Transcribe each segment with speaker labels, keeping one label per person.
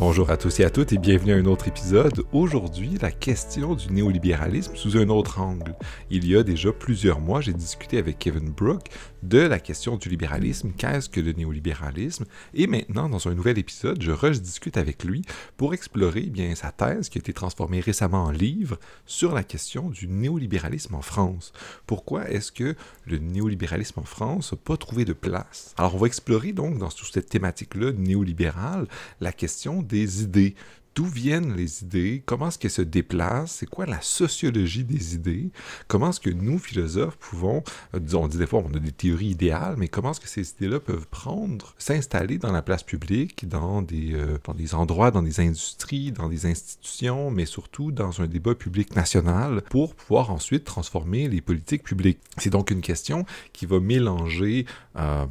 Speaker 1: Bonjour à tous et à toutes et bienvenue à un autre épisode. Aujourd'hui, la question du néolibéralisme sous un autre angle. Il y a déjà plusieurs mois, j'ai discuté avec Kevin Brooke de la question du libéralisme, qu'est-ce que le néolibéralisme, et maintenant, dans un nouvel épisode, je rediscute avec lui pour explorer eh bien sa thèse qui a été transformée récemment en livre sur la question du néolibéralisme en France. Pourquoi est-ce que le néolibéralisme en France n'a pas trouvé de place? Alors, on va explorer donc dans toute cette thématique-là néolibérale la question des idées, d'où viennent les idées, comment est-ce qu'elles se déplacent, c'est quoi la sociologie des idées, comment est-ce que nous, philosophes, pouvons, euh, on dit des fois on a des théories idéales, mais comment est-ce que ces idées-là peuvent prendre, s'installer dans la place publique, dans des, euh, dans des endroits, dans des industries, dans des institutions, mais surtout dans un débat public national pour pouvoir ensuite transformer les politiques publiques? C'est donc une question qui va mélanger euh,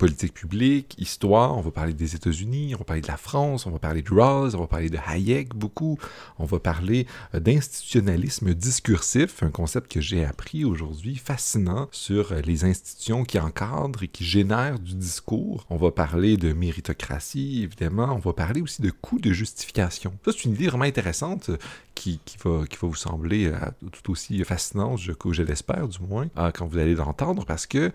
Speaker 1: politique publique, histoire, on va parler des États-Unis, on va parler de la France, on va parler de Rawls, on va parler de Hayek beaucoup. On va parler euh, d'institutionnalisme discursif, un concept que j'ai appris aujourd'hui, fascinant, sur euh, les institutions qui encadrent et qui génèrent du discours. On va parler de méritocratie, évidemment. On va parler aussi de coûts de justification. Ça, c'est une idée vraiment intéressante euh, qui, va, qui va vous sembler tout aussi fascinante, je, je l'espère du moins, quand vous allez l'entendre, parce que,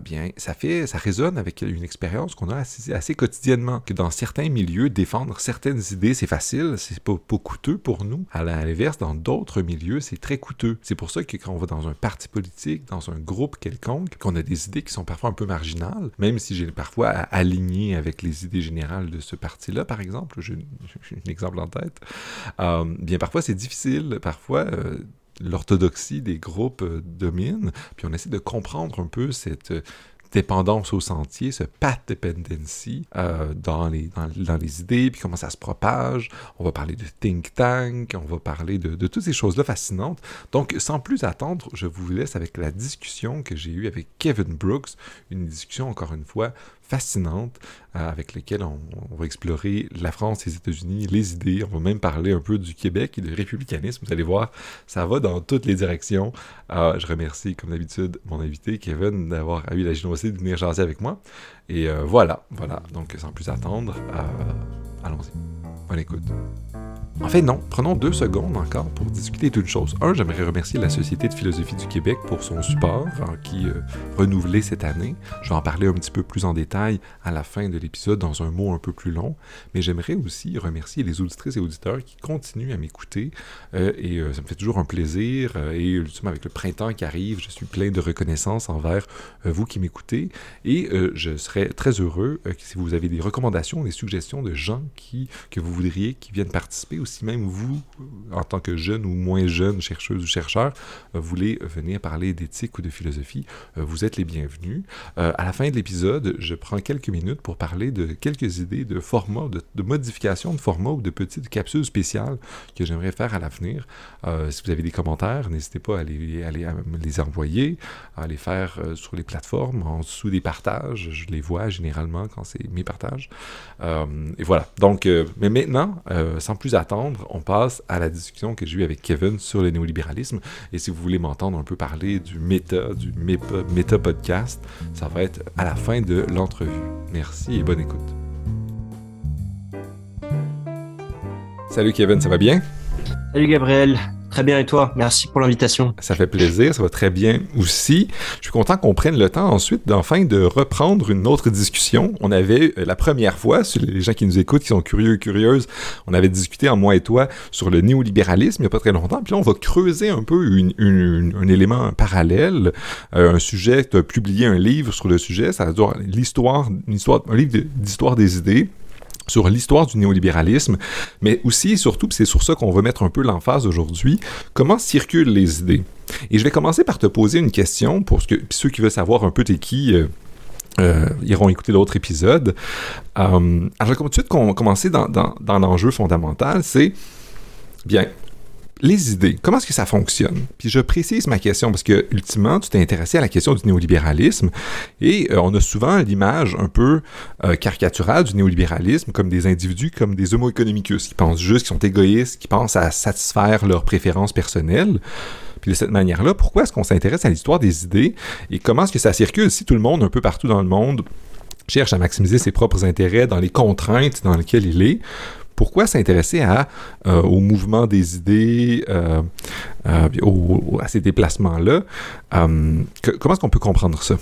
Speaker 1: bien, ça fait, ça résonne avec une expérience qu'on a assez, quotidiennement, que dans certains milieux, défendre certaines idées, c'est facile c'est pas, coûteux pour nous. À l'inverse, dans d'autres milieux, c'est très coûteux. C'est pour ça que quand on va dans un parti politique, dans un groupe quelconque, qu'on a des idées qui sont parfois un peu marginales, même si j'ai parfois aligné avec les idées générales de ce parti-là, par exemple, j'ai un exemple en tête, euh, bien parfois c'est difficile, parfois... Euh, l'orthodoxie des groupes euh, domine, puis on essaie de comprendre un peu cette, dépendance au sentier, ce path dependency euh, dans, les, dans, les idées, puis comment ça se propage. On va parler de think tank, on va parler de toutes ces choses-là fascinantes. Donc, sans plus attendre, je vous laisse avec la discussion que j'ai eue avec Kevin Brooks, une discussion, encore une fois, fascinante euh, avec lesquelles on, va explorer la France, les États-Unis, les idées. On va même parler un peu du Québec et du républicanisme. Vous allez voir, ça va dans toutes les directions. Euh, je remercie, comme d'habitude, mon invité Kevin d'avoir eu la générosité de venir jaser avec moi. Et euh, voilà, voilà. Donc, sans plus attendre, allons-y. Bonne écoute. En fait, non. Prenons deux secondes encore pour discuter d'une chose. Un, j'aimerais remercier la Société de philosophie du Québec pour son support hein, qui euh, renouvelé cette année. Je vais en parler un petit peu plus en détail à la fin de l'épisode dans un mot un peu plus long. Mais j'aimerais aussi remercier les auditrices et auditeurs qui continuent à m'écouter. Euh, et euh, ça me fait toujours un plaisir. et ultimement, avec le printemps qui arrive, je suis plein de reconnaissance envers vous qui m'écoutez. Et je serais très heureux si vous avez des recommandations, des suggestions de gens qui, que vous voudriez qui viennent participer aussi si même vous, en tant que jeune ou moins jeune chercheuse ou chercheur, euh, voulez venir parler d'éthique ou de philosophie, euh, vous êtes les bienvenus. Euh, à la fin de l'épisode, je prends quelques minutes pour parler de quelques idées de format, de, modification de format ou de petites capsules spéciales que j'aimerais faire à l'avenir. si vous avez des commentaires, n'hésitez pas à les, me les envoyer, à les faire sur les plateformes, en dessous des partages. Je les vois généralement quand c'est mes partages. et voilà. Donc, mais maintenant, sans plus attendre, on passe à la discussion que j'ai eue avec Kevin sur le néolibéralisme. Et si vous voulez m'entendre un peu parler du méta, du méta podcast, ça va être à la fin de l'entrevue. Merci et bonne écoute. Salut Kevin, ça va bien?
Speaker 2: Salut Gabriel, Très bien, et toi? Merci pour l'invitation.
Speaker 1: Ça fait plaisir, ça va très bien aussi. Je suis content qu'on prenne le temps ensuite d'enfin de reprendre une autre discussion. On avait euh, la première fois, sur les gens qui nous écoutent, qui sont curieux et curieuses, on avait discuté en moi et toi sur le néolibéralisme il n'y a pas très longtemps. Puis là, on va creuser un peu un élément parallèle, euh, un sujet, tu as publié un livre sur le sujet, ça veut l'histoire, un livre d'histoire des idées sur l'histoire du néolibéralisme, mais aussi et surtout, c'est sur ça qu'on va mettre un peu l'emphase aujourd'hui, comment circulent les idées? Et je vais commencer par te poser une question pour que, ceux qui veulent savoir un peu t'es qui. Euh, euh, iront écouter l'autre épisode. Euh, alors, je tout de suite commencer dans, dans l'enjeu fondamental, c'est, bien, les idées, comment est-ce que ça fonctionne? Puis je précise ma question parce que, ultimement, tu t'es intéressé à la question du néolibéralisme et euh, on a souvent l'image un peu euh, caricaturale du néolibéralisme comme des individus, comme des homo economicus qui pensent juste, qui sont égoïstes, qui pensent à satisfaire leurs préférences personnelles. Puis de cette manière-là, pourquoi est-ce qu'on s'intéresse à l'histoire des idées et comment est-ce que ça circule si tout le monde, un peu partout dans le monde, cherche à maximiser ses propres intérêts dans les contraintes dans lesquelles il est? Pourquoi s'intéresser à, au mouvement des idées, à ces déplacements-là? comment est-ce qu'on peut comprendre ça?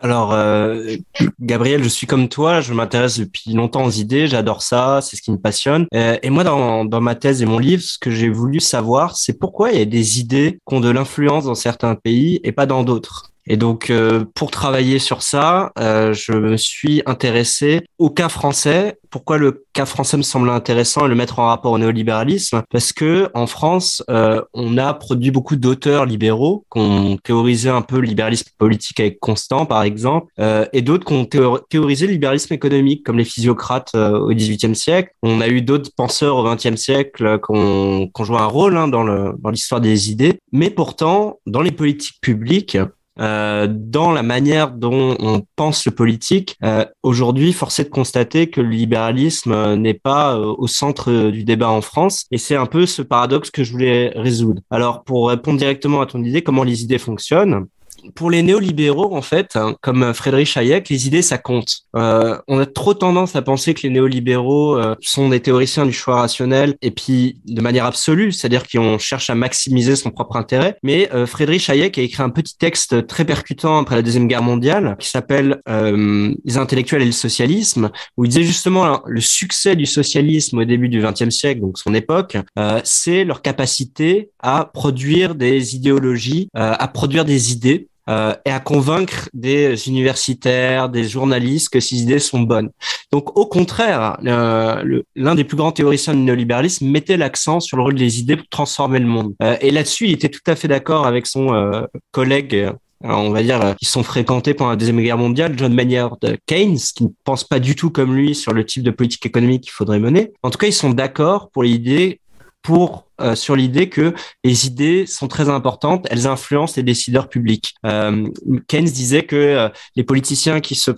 Speaker 2: Alors, euh, Gabriel, je suis comme toi, je m'intéresse depuis longtemps aux idées, j'adore ça, c'est ce qui me passionne. Euh, et moi, dans ma thèse et mon livre, ce que j'ai voulu savoir, c'est pourquoi il y a des idées qui ont de l'influence dans certains pays et pas dans d'autres. Et donc, euh, pour travailler sur ça, euh, je me suis intéressé au cas français. Pourquoi le cas français me semble intéressant et le mettre en rapport au néolibéralisme? Parce que en France, euh, on a produit beaucoup d'auteurs libéraux qui ont théorisé un peu le libéralisme politique avec Constant, par exemple, et d'autres qui ont théorisé le libéralisme économique, comme les physiocrates au XVIIIe siècle. On a eu d'autres penseurs au XXe siècle qui ont, joué un rôle hein, dans l'histoire des idées. Mais pourtant, dans les politiques publiques, euh, dans la manière dont on pense le politique, euh, aujourd'hui, force est de constater que le libéralisme euh, n'est pas au centre du débat en France. Et c'est un peu ce paradoxe que je voulais résoudre. Alors, pour répondre directement à ton idée, comment les idées fonctionnent, pour les néolibéraux, en fait, hein, comme Frédéric Hayek, les idées, ça compte. Euh, on a trop tendance à penser que les néolibéraux euh, sont des théoriciens du choix rationnel et puis de manière absolue, c'est-à-dire qu'on cherche à maximiser son propre intérêt. Mais euh, Frédéric Hayek a écrit un petit texte très percutant après la Deuxième Guerre mondiale qui s'appelle euh, Les intellectuels et le socialisme, où il disait justement hein, le succès du socialisme au début du XXe siècle, donc son époque, euh, c'est leur capacité à produire des idéologies, à produire des idées euh, et à convaincre des universitaires, des journalistes que ces idées sont bonnes. Donc au contraire, l'un des plus grands théoriciens du néolibéralisme mettait l'accent sur le rôle des idées pour transformer le monde. Euh, et là-dessus, il était tout à fait d'accord avec son euh, collègue on va dire, qui sont fréquentés pendant la Deuxième Guerre mondiale, John Maynard Keynes, qui ne pense pas du tout comme lui sur le type de politique économique qu'il faudrait mener. En tout cas, ils sont d'accord pour l'idée pour euh, sur l'idée que les idées sont très importantes, elles influencent les décideurs publics. Euh, Keynes disait que euh, les politiciens qui se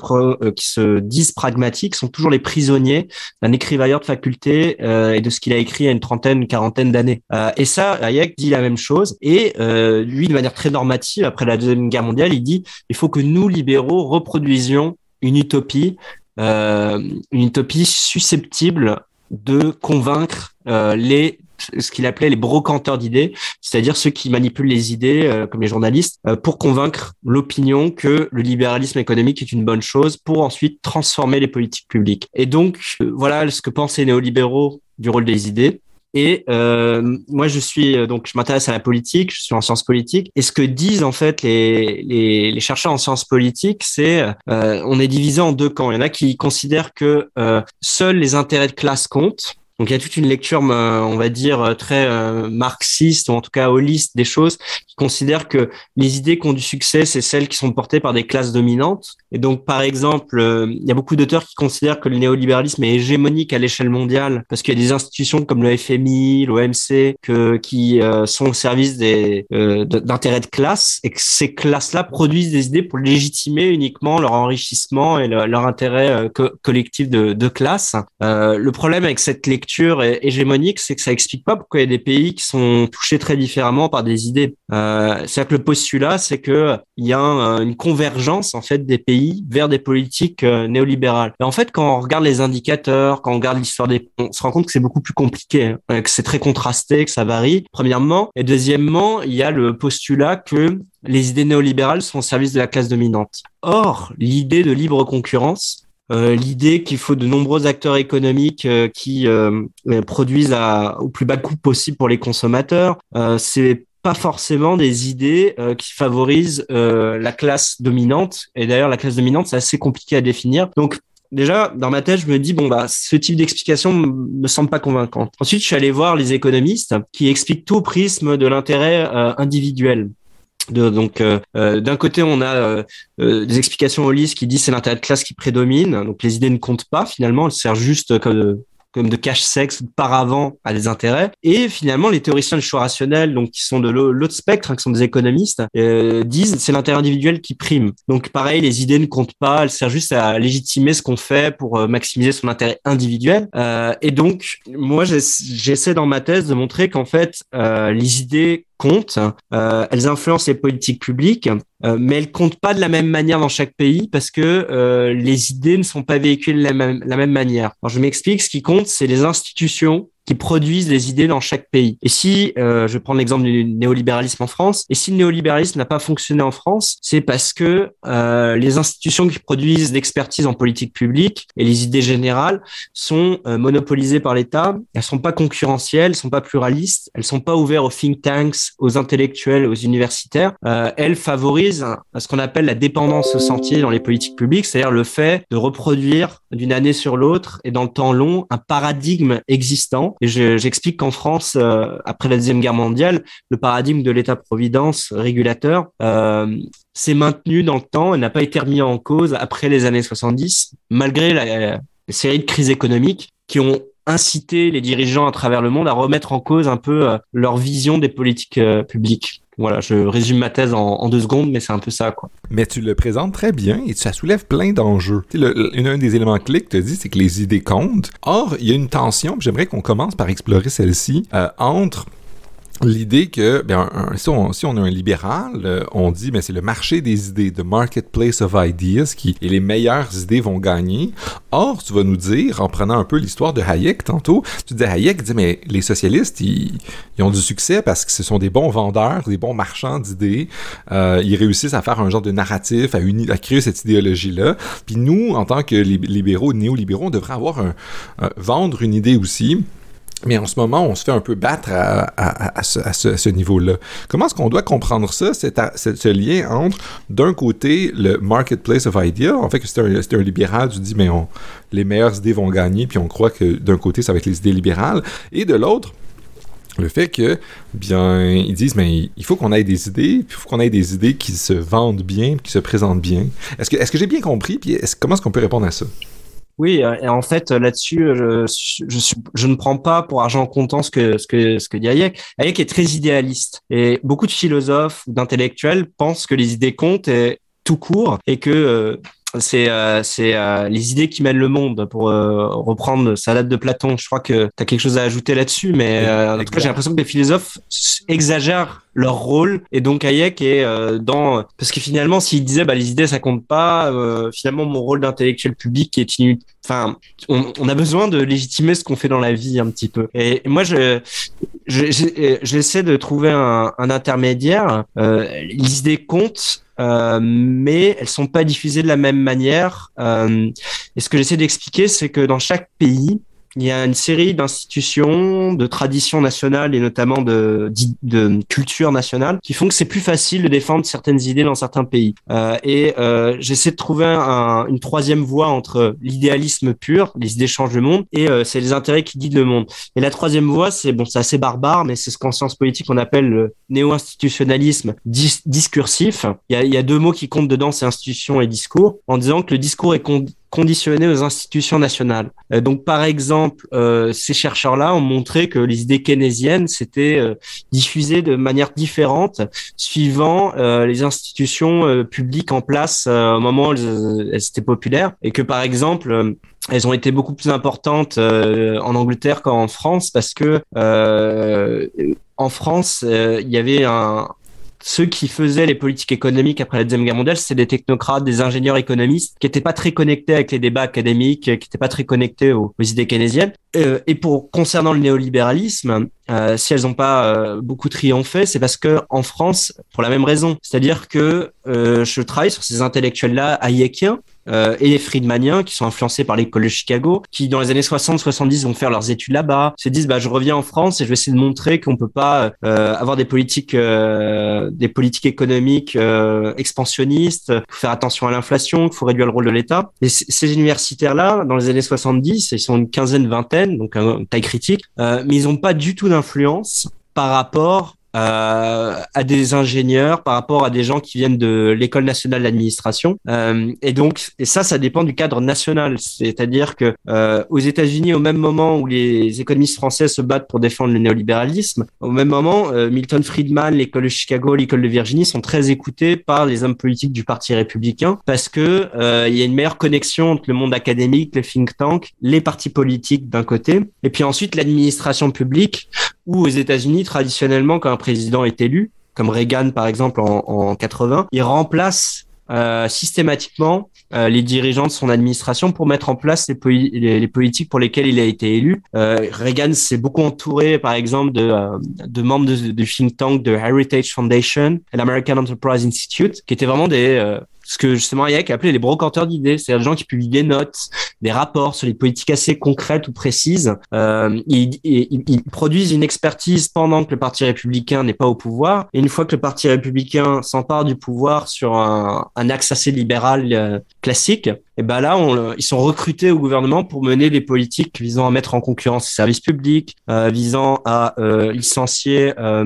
Speaker 2: qui se disent pragmatiques sont toujours les prisonniers d'un écrivailleur de faculté et de ce qu'il a écrit il y a une trentaine, quarantaine d'années. et ça, Hayek dit la même chose. Et lui, de manière très normative, après la deuxième guerre mondiale, il dit il faut que nous libéraux reproduisions une utopie, une utopie susceptible de convaincre les ce qu'il appelait les brocanteurs d'idées, c'est-à-dire ceux qui manipulent les idées, euh, comme les journalistes, euh, pour convaincre l'opinion que le libéralisme économique est une bonne chose, pour ensuite transformer les politiques publiques. Et donc, euh, voilà ce que pensent les néolibéraux du rôle des idées. Et moi, je suis donc, je m'intéresse à la politique, je suis en sciences politiques. Et ce que disent en fait les, les, les chercheurs en sciences politiques, c'est on est divisé en deux camps. Il y en a qui considèrent que seuls les intérêts de classe comptent donc il y a toute une lecture, euh, on va dire, euh, très euh, marxiste, ou en tout cas holiste des choses, qui considère que les idées qui ont du succès, c'est celles qui sont portées par des classes dominantes. Et donc, par exemple, il y a beaucoup d'auteurs qui considèrent que le néolibéralisme est hégémonique à l'échelle mondiale, parce qu'il y a des institutions comme le FMI, l'OMC, qui sont au service des d'intérêts de classe, et que ces classes-là produisent des idées pour légitimer uniquement leur enrichissement et leur intérêt collectif de, de classe. le problème avec cette lecture hégémonique, c'est que ça explique pas pourquoi il y a des pays qui sont touchés très différemment par des idées. Euh, C'est-à-dire que le postulat, c'est que il y a une convergence en fait des pays vers des politiques euh, néolibérales. Et en fait, quand on regarde les indicateurs, quand on regarde l'histoire des, on se rend compte que c'est beaucoup plus compliqué, hein, que c'est très contrasté, que ça varie. Premièrement, et deuxièmement, il y a le postulat que les idées néolibérales sont au service de la classe dominante. Or, l'idée de libre concurrence, euh, l'idée qu'il faut de nombreux acteurs économiques euh, qui euh, produisent à, au plus bas coût possible pour les consommateurs, c'est pas forcément des idées qui favorisent la classe dominante. Et d'ailleurs, la classe dominante, c'est assez compliqué à définir. Donc, déjà, dans ma tête, je me dis, bon, bah, ce type d'explication me semble pas convaincant. Ensuite, je suis allé voir les économistes qui expliquent tout au prisme de l'intérêt individuel donc euh, euh, d'un côté on a euh, des explications holistes qui disent c'est l'intérêt de classe qui prédomine donc les idées ne comptent pas finalement elles servent juste comme comme de cache-sexe de paravent à des intérêts. Et finalement, les théoriciens du choix rationnel, donc qui sont de l'autre spectre, hein, qui sont des économistes, euh, disent c'est l'intérêt individuel qui prime. Donc pareil, les idées ne comptent pas, elles servent juste à légitimer ce qu'on fait pour euh, maximiser son intérêt individuel. Euh, et donc, moi, j'essaie dans ma thèse de montrer qu'en fait, euh, les idées comptent, euh, elles influencent les politiques publiques, euh, mais elles comptent pas de la même manière dans chaque pays parce que euh, les idées ne sont pas véhiculées de la même, la même manière. Alors, je m'explique, ce qui compte, c'est les institutions qui produisent les idées dans chaque pays. Et si, euh, je prends l'exemple du néolibéralisme en France, et si le néolibéralisme n'a pas fonctionné en France, c'est parce que euh, les institutions qui produisent l'expertise en politique publique et les idées générales sont euh, monopolisées par l'État, elles sont pas concurrentielles, elles sont pas pluralistes, elles sont pas ouvertes aux think tanks, aux intellectuels, aux universitaires, euh, elles favorisent ce qu'on appelle la dépendance au sentier dans les politiques publiques, c'est-à-dire le fait de reproduire d'une année sur l'autre et dans le temps long un paradigme existant et j'explique qu'en France, euh, après la Deuxième Guerre mondiale, le paradigme de l'État-providence régulateur euh, s'est maintenu dans le temps et n'a pas été remis en cause après les années 70, malgré la, série de crises économiques qui ont incité les dirigeants à travers le monde à remettre en cause un peu euh, leur vision des politiques publiques. Voilà, je résume ma thèse en, deux secondes, mais c'est un peu ça, quoi.
Speaker 1: Mais tu le présentes très bien et ça soulève plein d'enjeux. Un des éléments clés que tu dis, c'est que les idées comptent. Or, il y a une tension, j'aimerais qu'on commence par explorer celle-ci, euh, entre l'idée que ben, si, on, a un libéral, euh, on dit mais ben, c'est le marché des idées, the marketplace of ideas, qui et les meilleures idées vont gagner. Or, tu vas nous dire, en prenant un peu l'histoire de Hayek tantôt, tu dis Hayek dit mais les socialistes ils, ont du succès parce que ce sont des bons vendeurs, des bons marchands d'idées. Euh, ils réussissent à faire un genre de narratif, à, créer cette idéologie là. Puis nous, en tant que libéraux, néolibéraux, on devrait avoir vendre une idée aussi mais en ce moment, on se fait un peu battre à, ce, niveau-là. Comment est-ce qu'on doit comprendre ça, ce lien entre, d'un côté, le marketplace of ideas, en fait, c'est un, un, libéral, tu dis, mais les meilleures idées vont gagner, puis on croit que d'un côté, ça va être les idées libérales, et de l'autre, le fait que, bien, ils disent, mais il faut qu'on ait des idées, puis il faut qu'on ait des idées qui se vendent bien, qui se présentent bien. Est-ce que, est-ce que j'ai bien compris, puis comment est-ce qu'on peut répondre à ça?
Speaker 2: Oui, euh, et en fait là-dessus, je, je, je, ne prends pas pour argent comptant ce que ce que ce que dit Hayek. Hayek est très idéaliste et beaucoup de philosophes ou d'intellectuels pensent que les idées comptent et, tout court et que euh, c'est euh, euh, les idées qui mènent le monde pour euh, reprendre sa date de Platon. Je crois que tu as quelque chose à ajouter là-dessus, mais en tout cas j'ai l'impression que les philosophes exagèrent leur rôle et donc Hayek est dans parce que finalement s'il disait bah les idées ça compte pas, finalement mon rôle d'intellectuel public est inutile. Enfin, on, on, a besoin de légitimer ce qu'on fait dans la vie un petit peu. Et, moi je j'essaie de trouver un, un intermédiaire. les idées comptent euh, mais elles sont pas diffusées de la même manière. Euh, et ce que j'essaie d'expliquer, c'est que dans chaque pays, il y a une série d'institutions, de traditions nationales et notamment de, de, culture nationale qui font que c'est plus facile de défendre certaines idées dans certains pays. Euh, et euh, j'essaie de trouver un, une troisième voie entre l'idéalisme pur, les idées changent le monde, et euh, c'est les intérêts qui guident le monde. Et la troisième voie, c'est bon, c'est assez barbare, mais c'est ce qu'en sciences politiques on appelle le néo-institutionnalisme discursif. Il y, a, il y a deux mots qui comptent dedans, c'est institution et discours, en disant que le discours est conditionné aux institutions nationales. Euh, donc, par exemple, euh, ces chercheurs-là ont montré que les idées keynésiennes s'étaient euh, diffusées de manière différente suivant les institutions publiques en place au moment où elles, étaient populaires, et que, par exemple, elles ont été beaucoup plus importantes en Angleterre qu'en France parce que en France, il y avait un, ceux qui faisaient les politiques économiques après la Deuxième Guerre mondiale, c'était des technocrates, des ingénieurs économistes qui n'étaient pas très connectés avec les débats académiques, qui n'étaient pas très connectés aux, idées keynésiennes. Euh, et pour concernant le néolibéralisme, euh, si elles n'ont pas euh, beaucoup triomphé, c'est parce que en France, pour la même raison, c'est-à-dire que je travaille sur ces intellectuels-là hayekiens et les Friedmaniens qui sont influencés par l'école de Chicago, qui dans les années 60-70 vont faire leurs études là-bas, se disent bah je reviens en France et je vais essayer de montrer qu'on peut pas avoir des politiques des politiques économiques expansionnistes, faut faire attention à l'inflation, qu'il faut réduire le rôle de l'État. Et ces universitaires-là, dans les années 70, ils sont une quinzaine, vingtaine, donc une taille critique, mais ils n'ont pas du tout d'influence par rapport euh, à des ingénieurs, par rapport à des gens qui viennent de l'école nationale d'administration. Euh, et donc, et ça, ça dépend du cadre national. C'est-à-dire que euh, aux États-Unis, au même moment où les économistes français se battent pour défendre le néolibéralisme, au même moment, euh, Milton Friedman, l'école de Chicago, l'école de Virginie sont très écoutés par les hommes politiques du Parti républicain parce que euh, il y a une meilleure connexion entre le monde académique, les think tanks, les partis politiques d'un côté, et puis ensuite l'administration publique où aux États-Unis, traditionnellement, quand un président est élu, comme Reagan par exemple en, en 80, il remplace euh, systématiquement euh, les dirigeants de son administration pour mettre en place les, les, politiques pour lesquelles il a été élu. Euh, Reagan s'est beaucoup entouré, par exemple, de, euh, de membres du think tank de Heritage Foundation et l'American Enterprise Institute, qui étaient vraiment des euh, ce que justement Hayek appelait les brocanteurs d'idées, c'est-à-dire des gens qui publient des notes, des rapports sur les politiques assez concrètes ou précises. Euh, ils, ils, produisent une expertise pendant que le Parti républicain n'est pas au pouvoir, et une fois que le Parti républicain s'empare du pouvoir sur un, un axe assez libéral euh, classique, et ben là, on, ils sont recrutés au gouvernement pour mener des politiques visant à mettre en concurrence les services publics, euh, visant à euh, licencier euh,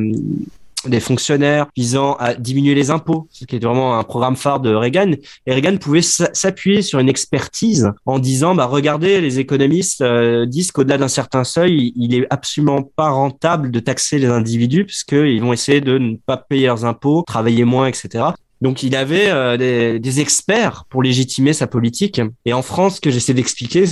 Speaker 2: des fonctionnaires visant à diminuer les impôts, ce qui est vraiment un programme phare de Reagan. Et Reagan pouvait s'appuyer sur une expertise en disant, bah, regardez, les économistes euh, disent qu'au-delà d'un certain seuil, il est absolument pas rentable de taxer les individus puisqu'ils vont essayer de ne pas payer leurs impôts, travailler moins, etc. Donc il avait euh, des, des, experts pour légitimer sa politique. Et en France, ce que j'essaie d'expliquer,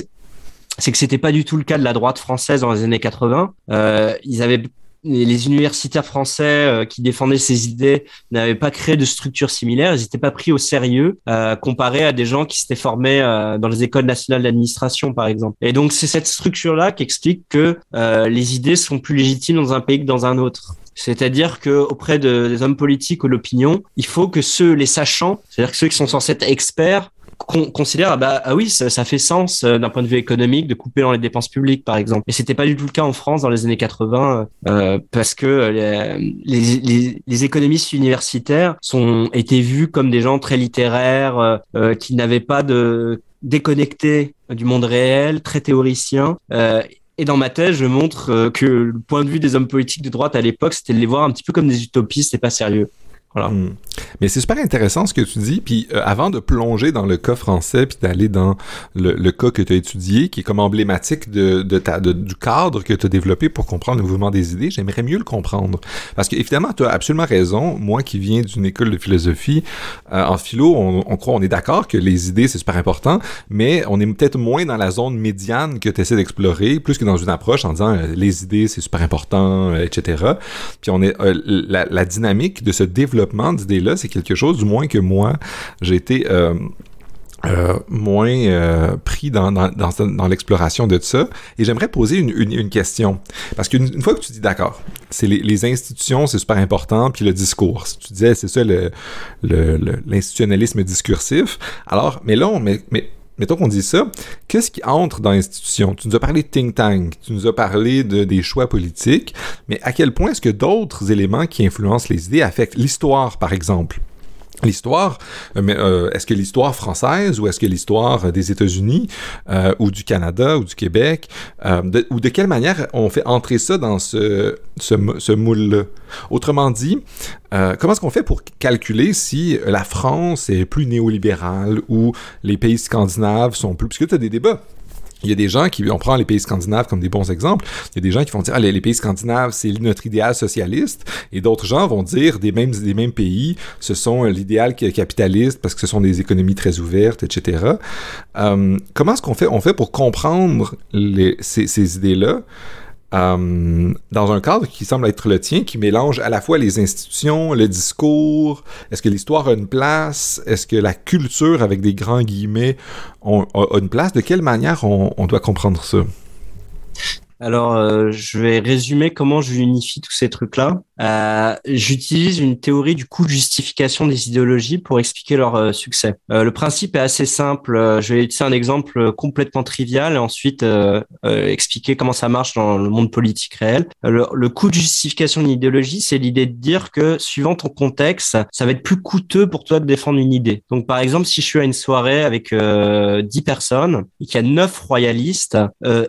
Speaker 2: c'est que c'était pas du tout le cas de la droite française dans les années 80. Euh, ils avaient les universitaires français euh, qui défendaient ces idées n'avaient pas créé de structure similaire, ils n'étaient pas pris au sérieux euh, comparé à des gens qui s'étaient formés euh, dans les écoles nationales d'administration, par exemple. Et donc c'est cette structure-là qui explique que les idées sont plus légitimes dans un pays que dans un autre. C'est-à-dire que auprès de, des hommes politiques ou l'opinion, il faut que ceux, les sachants, c'est-à-dire que ceux qui sont censés être experts, considère ah bah ah oui ça, ça fait sens euh, d'un point de vue économique de couper dans les dépenses publiques par exemple et c'était pas du tout le cas en France dans les années 80 euh, parce que les, les, les, économistes universitaires sont été vus comme des gens très littéraires euh, euh qui n'avaient pas de déconnecté du monde réel très théoricien euh, et dans ma thèse, je montre que le point de vue des hommes politiques de droite à l'époque, c'était de les voir un petit peu comme des utopistes et pas sérieux.
Speaker 1: Hmm. Mais c'est super intéressant ce que tu dis. Puis euh, avant de plonger dans le cas français, puis d'aller dans le, le, cas que tu as étudié, qui est comme emblématique de, de ta, du cadre que tu as développé pour comprendre le mouvement des idées, j'aimerais mieux le comprendre. Parce que évidemment, tu as absolument raison. Moi qui viens d'une école de philosophie, euh, en philo, on, on, croit, on est d'accord que les idées, c'est super important, mais on est peut-être moins dans la zone médiane que tu essaies d'explorer, plus que dans une approche en disant euh, les idées, c'est super important, etc. Puis on est la, la dynamique de ce développement d'idées-là, c'est quelque chose, du moins que moi, j'ai été euh, euh, moins euh, pris dans, dans, l'exploration de ça. Et j'aimerais poser une, question. Parce qu'une fois que tu dis, d'accord, c'est les, institutions, c'est super important, puis le discours. Tu disais, c'est ça l'institutionnalisme le, discursif. Alors, mais là, on, mais mettons qu'on dit ça, qu'est-ce qui entre dans l'institution? Tu nous as parlé de think tank, tu nous as parlé de, des choix politiques, mais à quel point est-ce que d'autres éléments qui influencent les idées affectent l'histoire, par exemple? L'histoire, euh, mais euh, est-ce que l'histoire française ou est-ce que l'histoire des États-Unis euh, ou du Canada ou du Québec, ou de quelle manière on fait entrer ça dans ce, ce, ce moule-là? Autrement dit, comment est-ce qu'on fait pour calculer si la France est plus néolibérale ou les pays scandinaves sont plus... Puisque tu as des débats il y a des gens qui, on prend les pays scandinaves comme des bons exemples, il y a des gens qui vont dire, ah, les, pays scandinaves, c'est notre idéal socialiste, et d'autres gens vont dire, des mêmes, des mêmes pays, ce sont l'idéal capitaliste parce que ce sont des économies très ouvertes, etc. Euh, comment est-ce qu'on fait, on fait pour comprendre ces idées-là? Euh, dans un cadre qui semble être le tien, qui mélange à la fois les institutions, le discours, est-ce que l'histoire a une place, est-ce que la culture, avec des grands guillemets, a, une place, de quelle manière on, on doit comprendre ça?
Speaker 2: Alors, euh, je vais résumer comment je unifie tous ces trucs-là. Euh, J'utilise une théorie du coût de justification des idéologies pour expliquer leur euh, succès. Euh, le principe est assez simple. Euh, je vais utiliser un exemple complètement trivial et ensuite expliquer comment ça marche dans le monde politique réel. Le, le coût de justification d'une idéologie, c'est l'idée de dire que suivant ton contexte, ça va être plus coûteux pour toi de défendre une idée. Donc, par exemple, si je suis à une soirée avec 10 personnes et qu'il y a 9 royalistes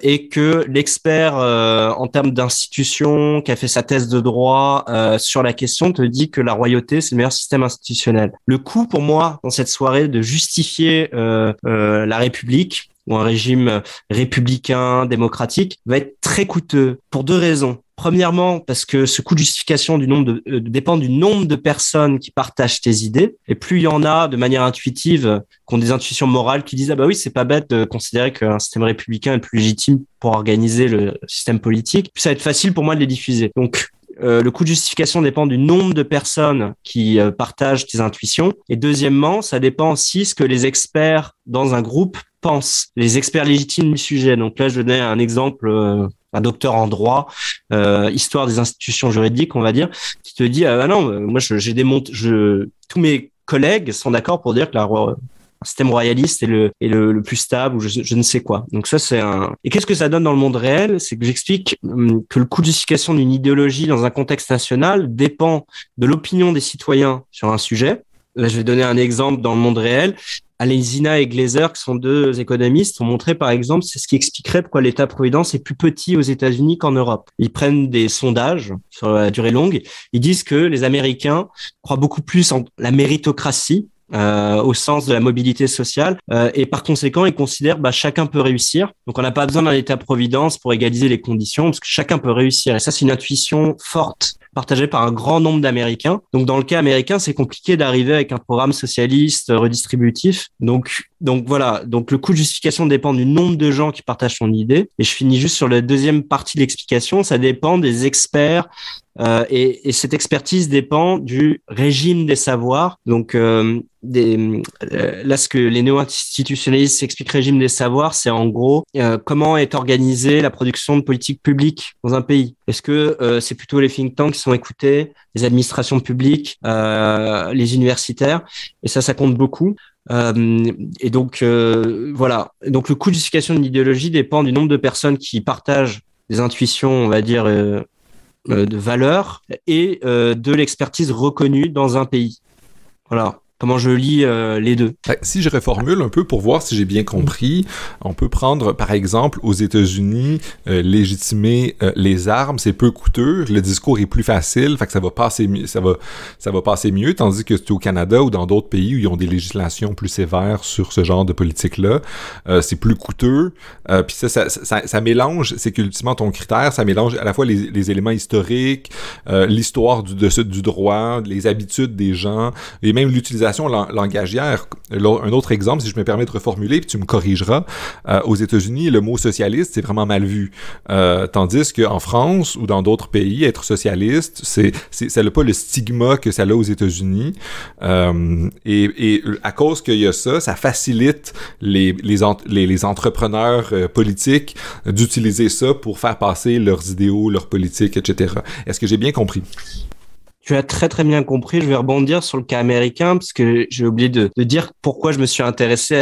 Speaker 2: et que l'expert euh, en termes d'institution, qui a fait sa thèse de droit euh, sur la question, te dit que la royauté, c'est le meilleur système institutionnel. Le coût pour moi, dans cette soirée, de justifier euh, la République ou un régime républicain, démocratique, va être très coûteux pour deux raisons. Premièrement, parce que ce coût de justification du nombre de, dépend du nombre de personnes qui partagent tes idées. Et plus il y en a de manière intuitive, qui ont des intuitions morales, qui disent ah bah oui c'est pas bête de considérer qu'un système républicain est plus légitime pour organiser le système politique, plus ça va être facile pour moi de les diffuser. Donc euh, le coût de justification dépend du nombre de personnes qui euh, partagent tes intuitions. Et deuxièmement, ça dépend aussi ce que les experts dans un groupe pensent, les experts légitimes du sujet. Donc là, je donnais un exemple, euh, un docteur en droit, histoire des institutions juridiques, on va dire, qui te dit ah non, moi j'ai démonté, je, tous mes collègues sont d'accord pour dire que la un système royaliste est le, plus stable ou je, ne sais quoi. Donc ça, c'est un... Et qu'est-ce que ça donne dans le monde réel? C'est que j'explique hum, que le coût de justification d'une idéologie dans un contexte national dépend de l'opinion des citoyens sur un sujet. Là, je vais donner un exemple dans le monde réel. Alezina et Glazer, qui sont deux économistes, ont montré par exemple, c'est ce qui expliquerait pourquoi l'État-providence est plus petit aux États-Unis qu'en Europe. Ils prennent des sondages sur la durée longue. Ils disent que les Américains croient beaucoup plus en la méritocratie, euh, au sens de la mobilité sociale. Euh, et par conséquent, ils considèrent bah, chacun peut réussir. Donc on n'a pas besoin d'un État-providence pour égaliser les conditions, parce que chacun peut réussir. Et ça, c'est une intuition forte partagée par un grand nombre d'Américains. Donc dans le cas américain, c'est compliqué d'arriver avec un programme socialiste redistributif. Donc donc voilà, donc le coût de justification dépend du nombre de gens qui partagent son idée. Et je finis juste sur la deuxième partie de l'explication, ça dépend des experts euh, et, et, cette expertise dépend du régime des savoirs. Donc, euh, des, euh, là, ce que les néo-institutionnalistes expliquent régime des savoirs, c'est en gros euh, comment est organisée la production de politique publique dans un pays. Est-ce que euh, c'est plutôt les think tanks qui sont écoutés, les administrations publiques, les universitaires? Et ça, ça compte beaucoup. et donc, voilà. Donc, le coût de justification d'une idéologie dépend du nombre de personnes qui partagent des intuitions, on va dire, euh, de valeur et euh, de l'expertise reconnue dans un pays. Voilà comment je lis euh, les deux.
Speaker 1: Si je reformule un peu pour voir si j'ai bien compris, on peut prendre par exemple aux États-Unis euh, légitimer euh, les armes, c'est peu coûteux, le discours est plus facile, fait que ça va passer ça va ça va passer mieux tandis que c'est au Canada ou dans d'autres pays où ils ont des législations plus sévères sur ce genre de politique là, c'est plus coûteux. puis ça ça, ça ça, mélange, c'est qu'ultimement ton critère, ça mélange à la fois les, les éléments historiques, l'histoire du du droit, les habitudes des gens et même l'utilisation langagière. Un autre exemple, si je me permets de reformuler, puis tu me corrigeras, euh, aux États-Unis, le mot socialiste, c'est vraiment mal vu. Euh, tandis qu'en France ou dans d'autres pays, être socialiste, c'est, ça n'a pas le stigma que ça a aux États-Unis. Euh, et, à cause qu'il y a ça, ça facilite les, les, les entrepreneurs politiques d'utiliser ça pour faire passer leurs idéaux, leurs politiques, etc. Est-ce que j'ai bien compris?
Speaker 2: Tu as très très bien compris. Je vais rebondir sur le cas américain parce que j'ai oublié de, dire pourquoi je me suis intéressé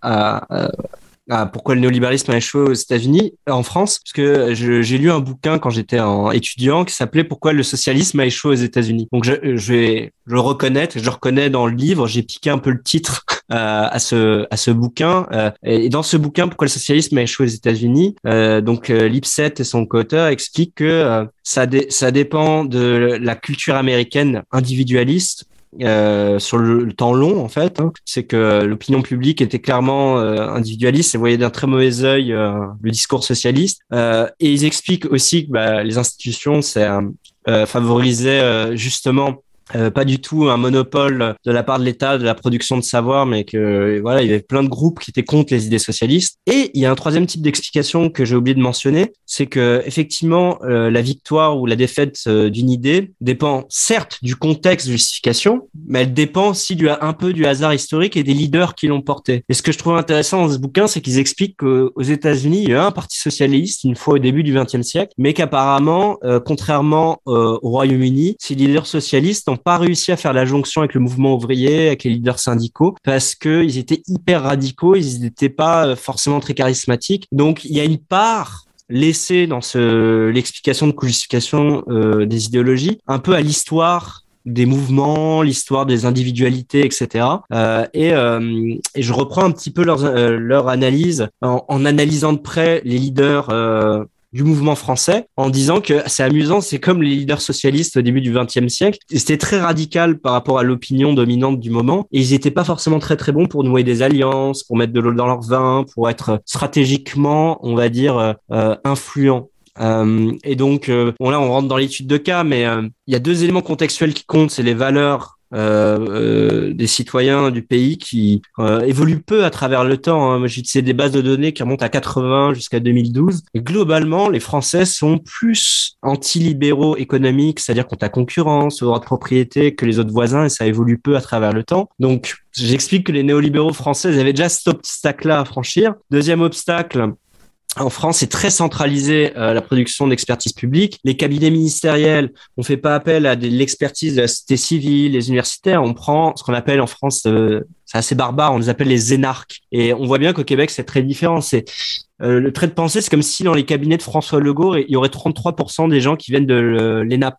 Speaker 2: à, pourquoi le néolibéralisme a échoué aux États-Unis, en France, parce que j'ai lu un bouquin quand j'étais étudiant qui s'appelait Pourquoi le socialisme a échoué aux États-Unis. Donc je, je vais je le reconnaître, je le reconnais dans le livre. J'ai piqué un peu le titre euh, à ce à ce bouquin. Euh, et dans ce bouquin, Pourquoi le socialisme a échoué aux États-Unis, euh, donc euh, Lipset et son co-auteur expliquent que euh, ça ça dépend de la culture américaine individualiste euh, sur le, temps long en fait, hein. c'est que l'opinion publique était clairement euh, individualiste et voyait d'un très mauvais œil euh, le discours socialiste. et ils expliquent aussi que bah, les institutions, c'est favorisaient justement euh, pas du tout un monopole de la part de l'État de la production de savoir, mais que voilà, il y avait plein de groupes qui étaient contre les idées socialistes. Et il y a un troisième type d'explication que j'ai oublié de mentionner, c'est que effectivement euh, la victoire ou la défaite euh, d'une idée dépend certes du contexte de justification, mais elle dépend aussi du un peu du hasard historique et des leaders qui l'ont porté. Et ce que je trouve intéressant dans ce bouquin, c'est qu'ils expliquent qu'aux États-Unis, il y a un parti socialiste une fois au début du XXe siècle, mais qu'apparemment, contrairement au Royaume-Uni, ces leaders socialistes pas réussi à faire la jonction avec le mouvement ouvrier, avec les leaders syndicaux, parce qu'ils étaient hyper radicaux, ils n'étaient pas euh, forcément très charismatiques. Donc il y a une part laissée dans ce l'explication de justification euh, des idéologies, un peu à l'histoire des mouvements, l'histoire des individualités, etc. Euh, et, euh, et, je reprends un petit peu leur, euh, leur analyse en, en, analysant de près les leaders euh, du mouvement français en disant que c'est amusant, c'est comme les leaders socialistes au début du XXe siècle. C'était très radical par rapport à l'opinion dominante du moment et ils n'étaient pas forcément très très bons pour nouer des alliances, pour mettre de l'eau dans leur vin, pour être stratégiquement, on va dire, euh, influents. et donc, bon là, on rentre dans l'étude de cas, mais il y a deux éléments contextuels qui comptent, c'est les valeurs euh, euh, des citoyens du pays qui euh, évoluent peu à travers le temps. Hein. Utilisé des bases de données qui remontent à 80 jusqu'à 2012. Et globalement, les Français sont plus anti-libéraux économiques, c'est-à-dire contre la concurrence, au droit de propriété que les autres voisins, et ça évolue peu à travers le temps. Donc, j'explique que les néolibéraux français avaient déjà cet obstacle-là à franchir. Deuxième obstacle, en France, c'est très centralisé euh, la production d'expertise publique. Les cabinets ministériels, on fait pas appel à l'expertise de la société civile, les universitaires. On prend ce qu'on appelle en France, euh, c'est assez barbare, on les appelle les énarques. Et on voit bien qu'au Québec, c'est très différent. C'est euh, le trait de pensée, c'est comme si dans les cabinets de François Legault, il y aurait 33% des gens qui viennent de l'ENAP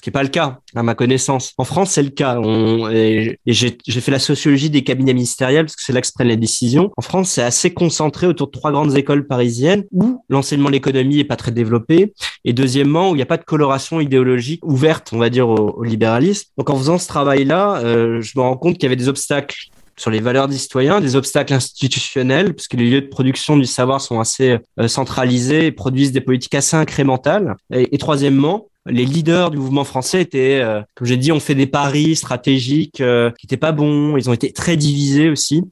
Speaker 2: ce qui n'est pas le cas à ma connaissance. En France, c'est le cas. Et, j'ai fait la sociologie des cabinets ministériels parce que c'est là que se prennent les décisions. En France, c'est assez concentré autour de trois grandes écoles parisiennes où l'enseignement de l'économie est pas très développé et deuxièmement où il n'y a pas de coloration idéologique ouverte, on va dire, au, libéralisme. Donc en faisant ce travail-là, euh, je me rends compte qu'il y avait des obstacles sur les valeurs des citoyens, des obstacles institutionnels, puisque les lieux de production du savoir sont assez euh, centralisés et produisent des politiques assez incrémentales. et troisièmement, les leaders du mouvement français étaient, euh, comme j'ai dit, ont fait des paris stratégiques euh, qui n'étaient pas bons. Ils ont été très divisés aussi.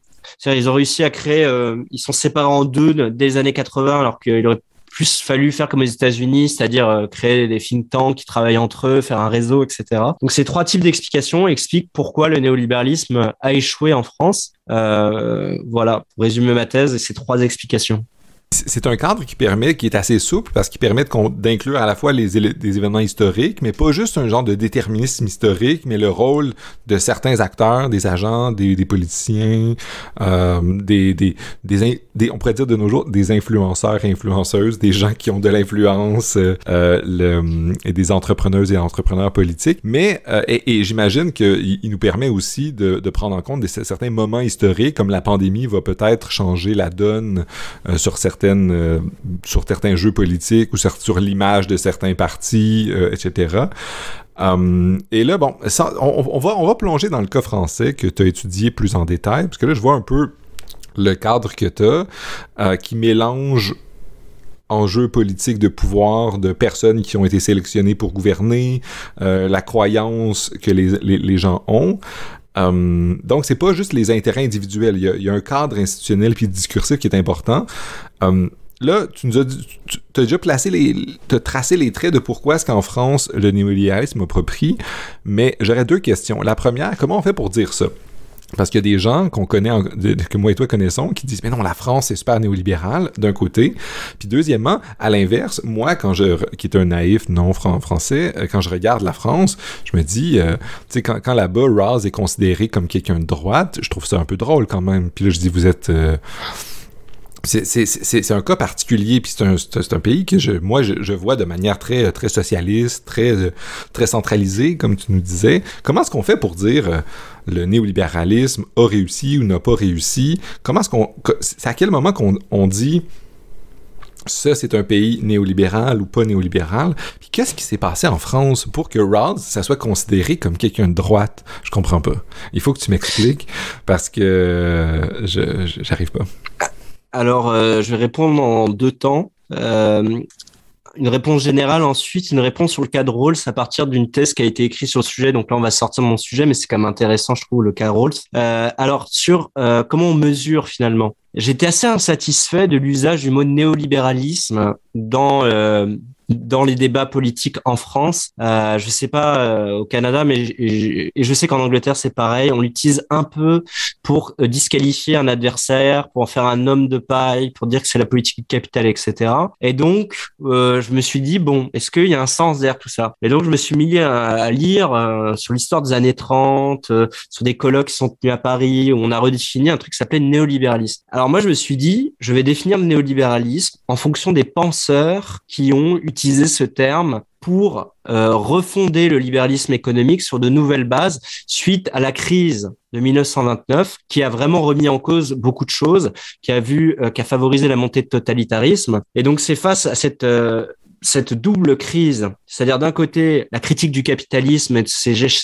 Speaker 2: Ils ont réussi à créer, euh, ils sont séparés en deux dès les années 80, alors qu'il aurait plus fallu faire comme aux États-Unis, c'est-à-dire créer des think tanks qui travaillent entre eux, faire un réseau, etc. Donc ces trois types d'explications expliquent pourquoi le néolibéralisme a échoué en France. voilà, pour résumer ma thèse, ces trois explications.
Speaker 1: C'est un cadre qui permet, qui est assez souple, parce qu'il permet d'inclure à la fois les, des événements historiques, mais pas juste un genre de déterminisme historique, mais le rôle de certains acteurs, des agents, des, des politiciens, euh, des, des, des, on pourrait dire de nos jours, des influenceurs et influenceuses, des gens qui ont de l'influence, euh, des entrepreneuses et entrepreneurs politiques. Mais, euh, et, et j'imagine qu'il il nous permet aussi de, de, prendre en compte des, certains moments historiques, comme la pandémie va peut-être changer la donne euh, sur certains euh, sur certains jeux politiques ou sur, l'image de certains partis, euh, etc. Hum, et là, bon, on, va, on va plonger dans le cas français que tu as étudié plus en détail, parce que là, je vois un peu le cadre que tu as, euh, qui mélange enjeux politiques de pouvoir de personnes qui ont été sélectionnées pour gouverner, la croyance que les, gens ont. Um, donc, c'est pas juste les intérêts individuels. Il y, a, un cadre institutionnel puis discursif qui est important. Um, là, tu nous as, tu, as déjà placé les, as tracé les traits de pourquoi est-ce qu'en France le néolibéralisme a pris, mais j'aurais deux questions. La première, comment on fait pour dire ça? Parce qu'il y a des gens qu'on connaît, que moi et toi connaissons, qui disent, mais non, la France est super néolibérale, d'un côté. Puis deuxièmement, à l'inverse, moi, quand je, qui est un naïf non français, euh, quand je regarde la France, je me dis, euh, tu sais, quand, quand là-bas, Ross est considéré comme quelqu'un de droite, je trouve ça un peu drôle quand même. Puis là, je dis, vous êtes... Euh, c'est un cas particulier, puis c'est un, pays que moi, je, vois de manière très, très socialiste, très, très centralisée, comme tu nous disais. Comment est-ce qu'on fait pour dire euh, le néolibéralisme a réussi ou n'a pas réussi? Comment est-ce qu'on. C'est à quel moment qu'on on dit ça, c'est un pays néolibéral ou pas néolibéral? Puis qu'est-ce qui s'est passé en France pour que Rawls, ça soit considéré comme quelqu'un de droite? Je comprends pas. Il faut que tu m'expliques parce que je j'arrive pas.
Speaker 2: Alors, euh, je vais répondre en deux temps. Euh, une réponse générale, ensuite une réponse sur le cas de Rawls à partir d'une thèse qui a été écrite sur le sujet. Donc là, on va sortir mon sujet, mais c'est quand même intéressant, je trouve, le cas Rawls. Euh, alors, sur comment on mesure finalement? J'étais assez insatisfait de l'usage du mot néolibéralisme dans dans les débats politiques en France. Euh, je sais pas euh, au Canada, mais et, je sais qu'en Angleterre c'est pareil. On l'utilise un peu pour euh, disqualifier un adversaire, pour en faire un homme de paille, pour dire que c'est la politique du capital, etc. Et donc euh, je me suis dit bon, est-ce qu'il y a un sens derrière tout ça? Et donc je me suis mis à, à lire euh, sur l'histoire des années 30, sur des colloques qui sont tenus à Paris où on a redéfini un truc qui s'appelait néolibéralisme. Alors moi je me suis dit, je vais définir le néolibéralisme en fonction des penseurs qui ont utiliser ce terme pour euh, refonder le libéralisme économique sur de nouvelles bases suite à la crise de 1929 qui a vraiment remis en cause beaucoup de choses, qui a vu, euh, qui a favorisé la montée de totalitarisme. Et donc c'est face à cette euh, cette double crise, c'est-à-dire d'un côté la critique du capitalisme et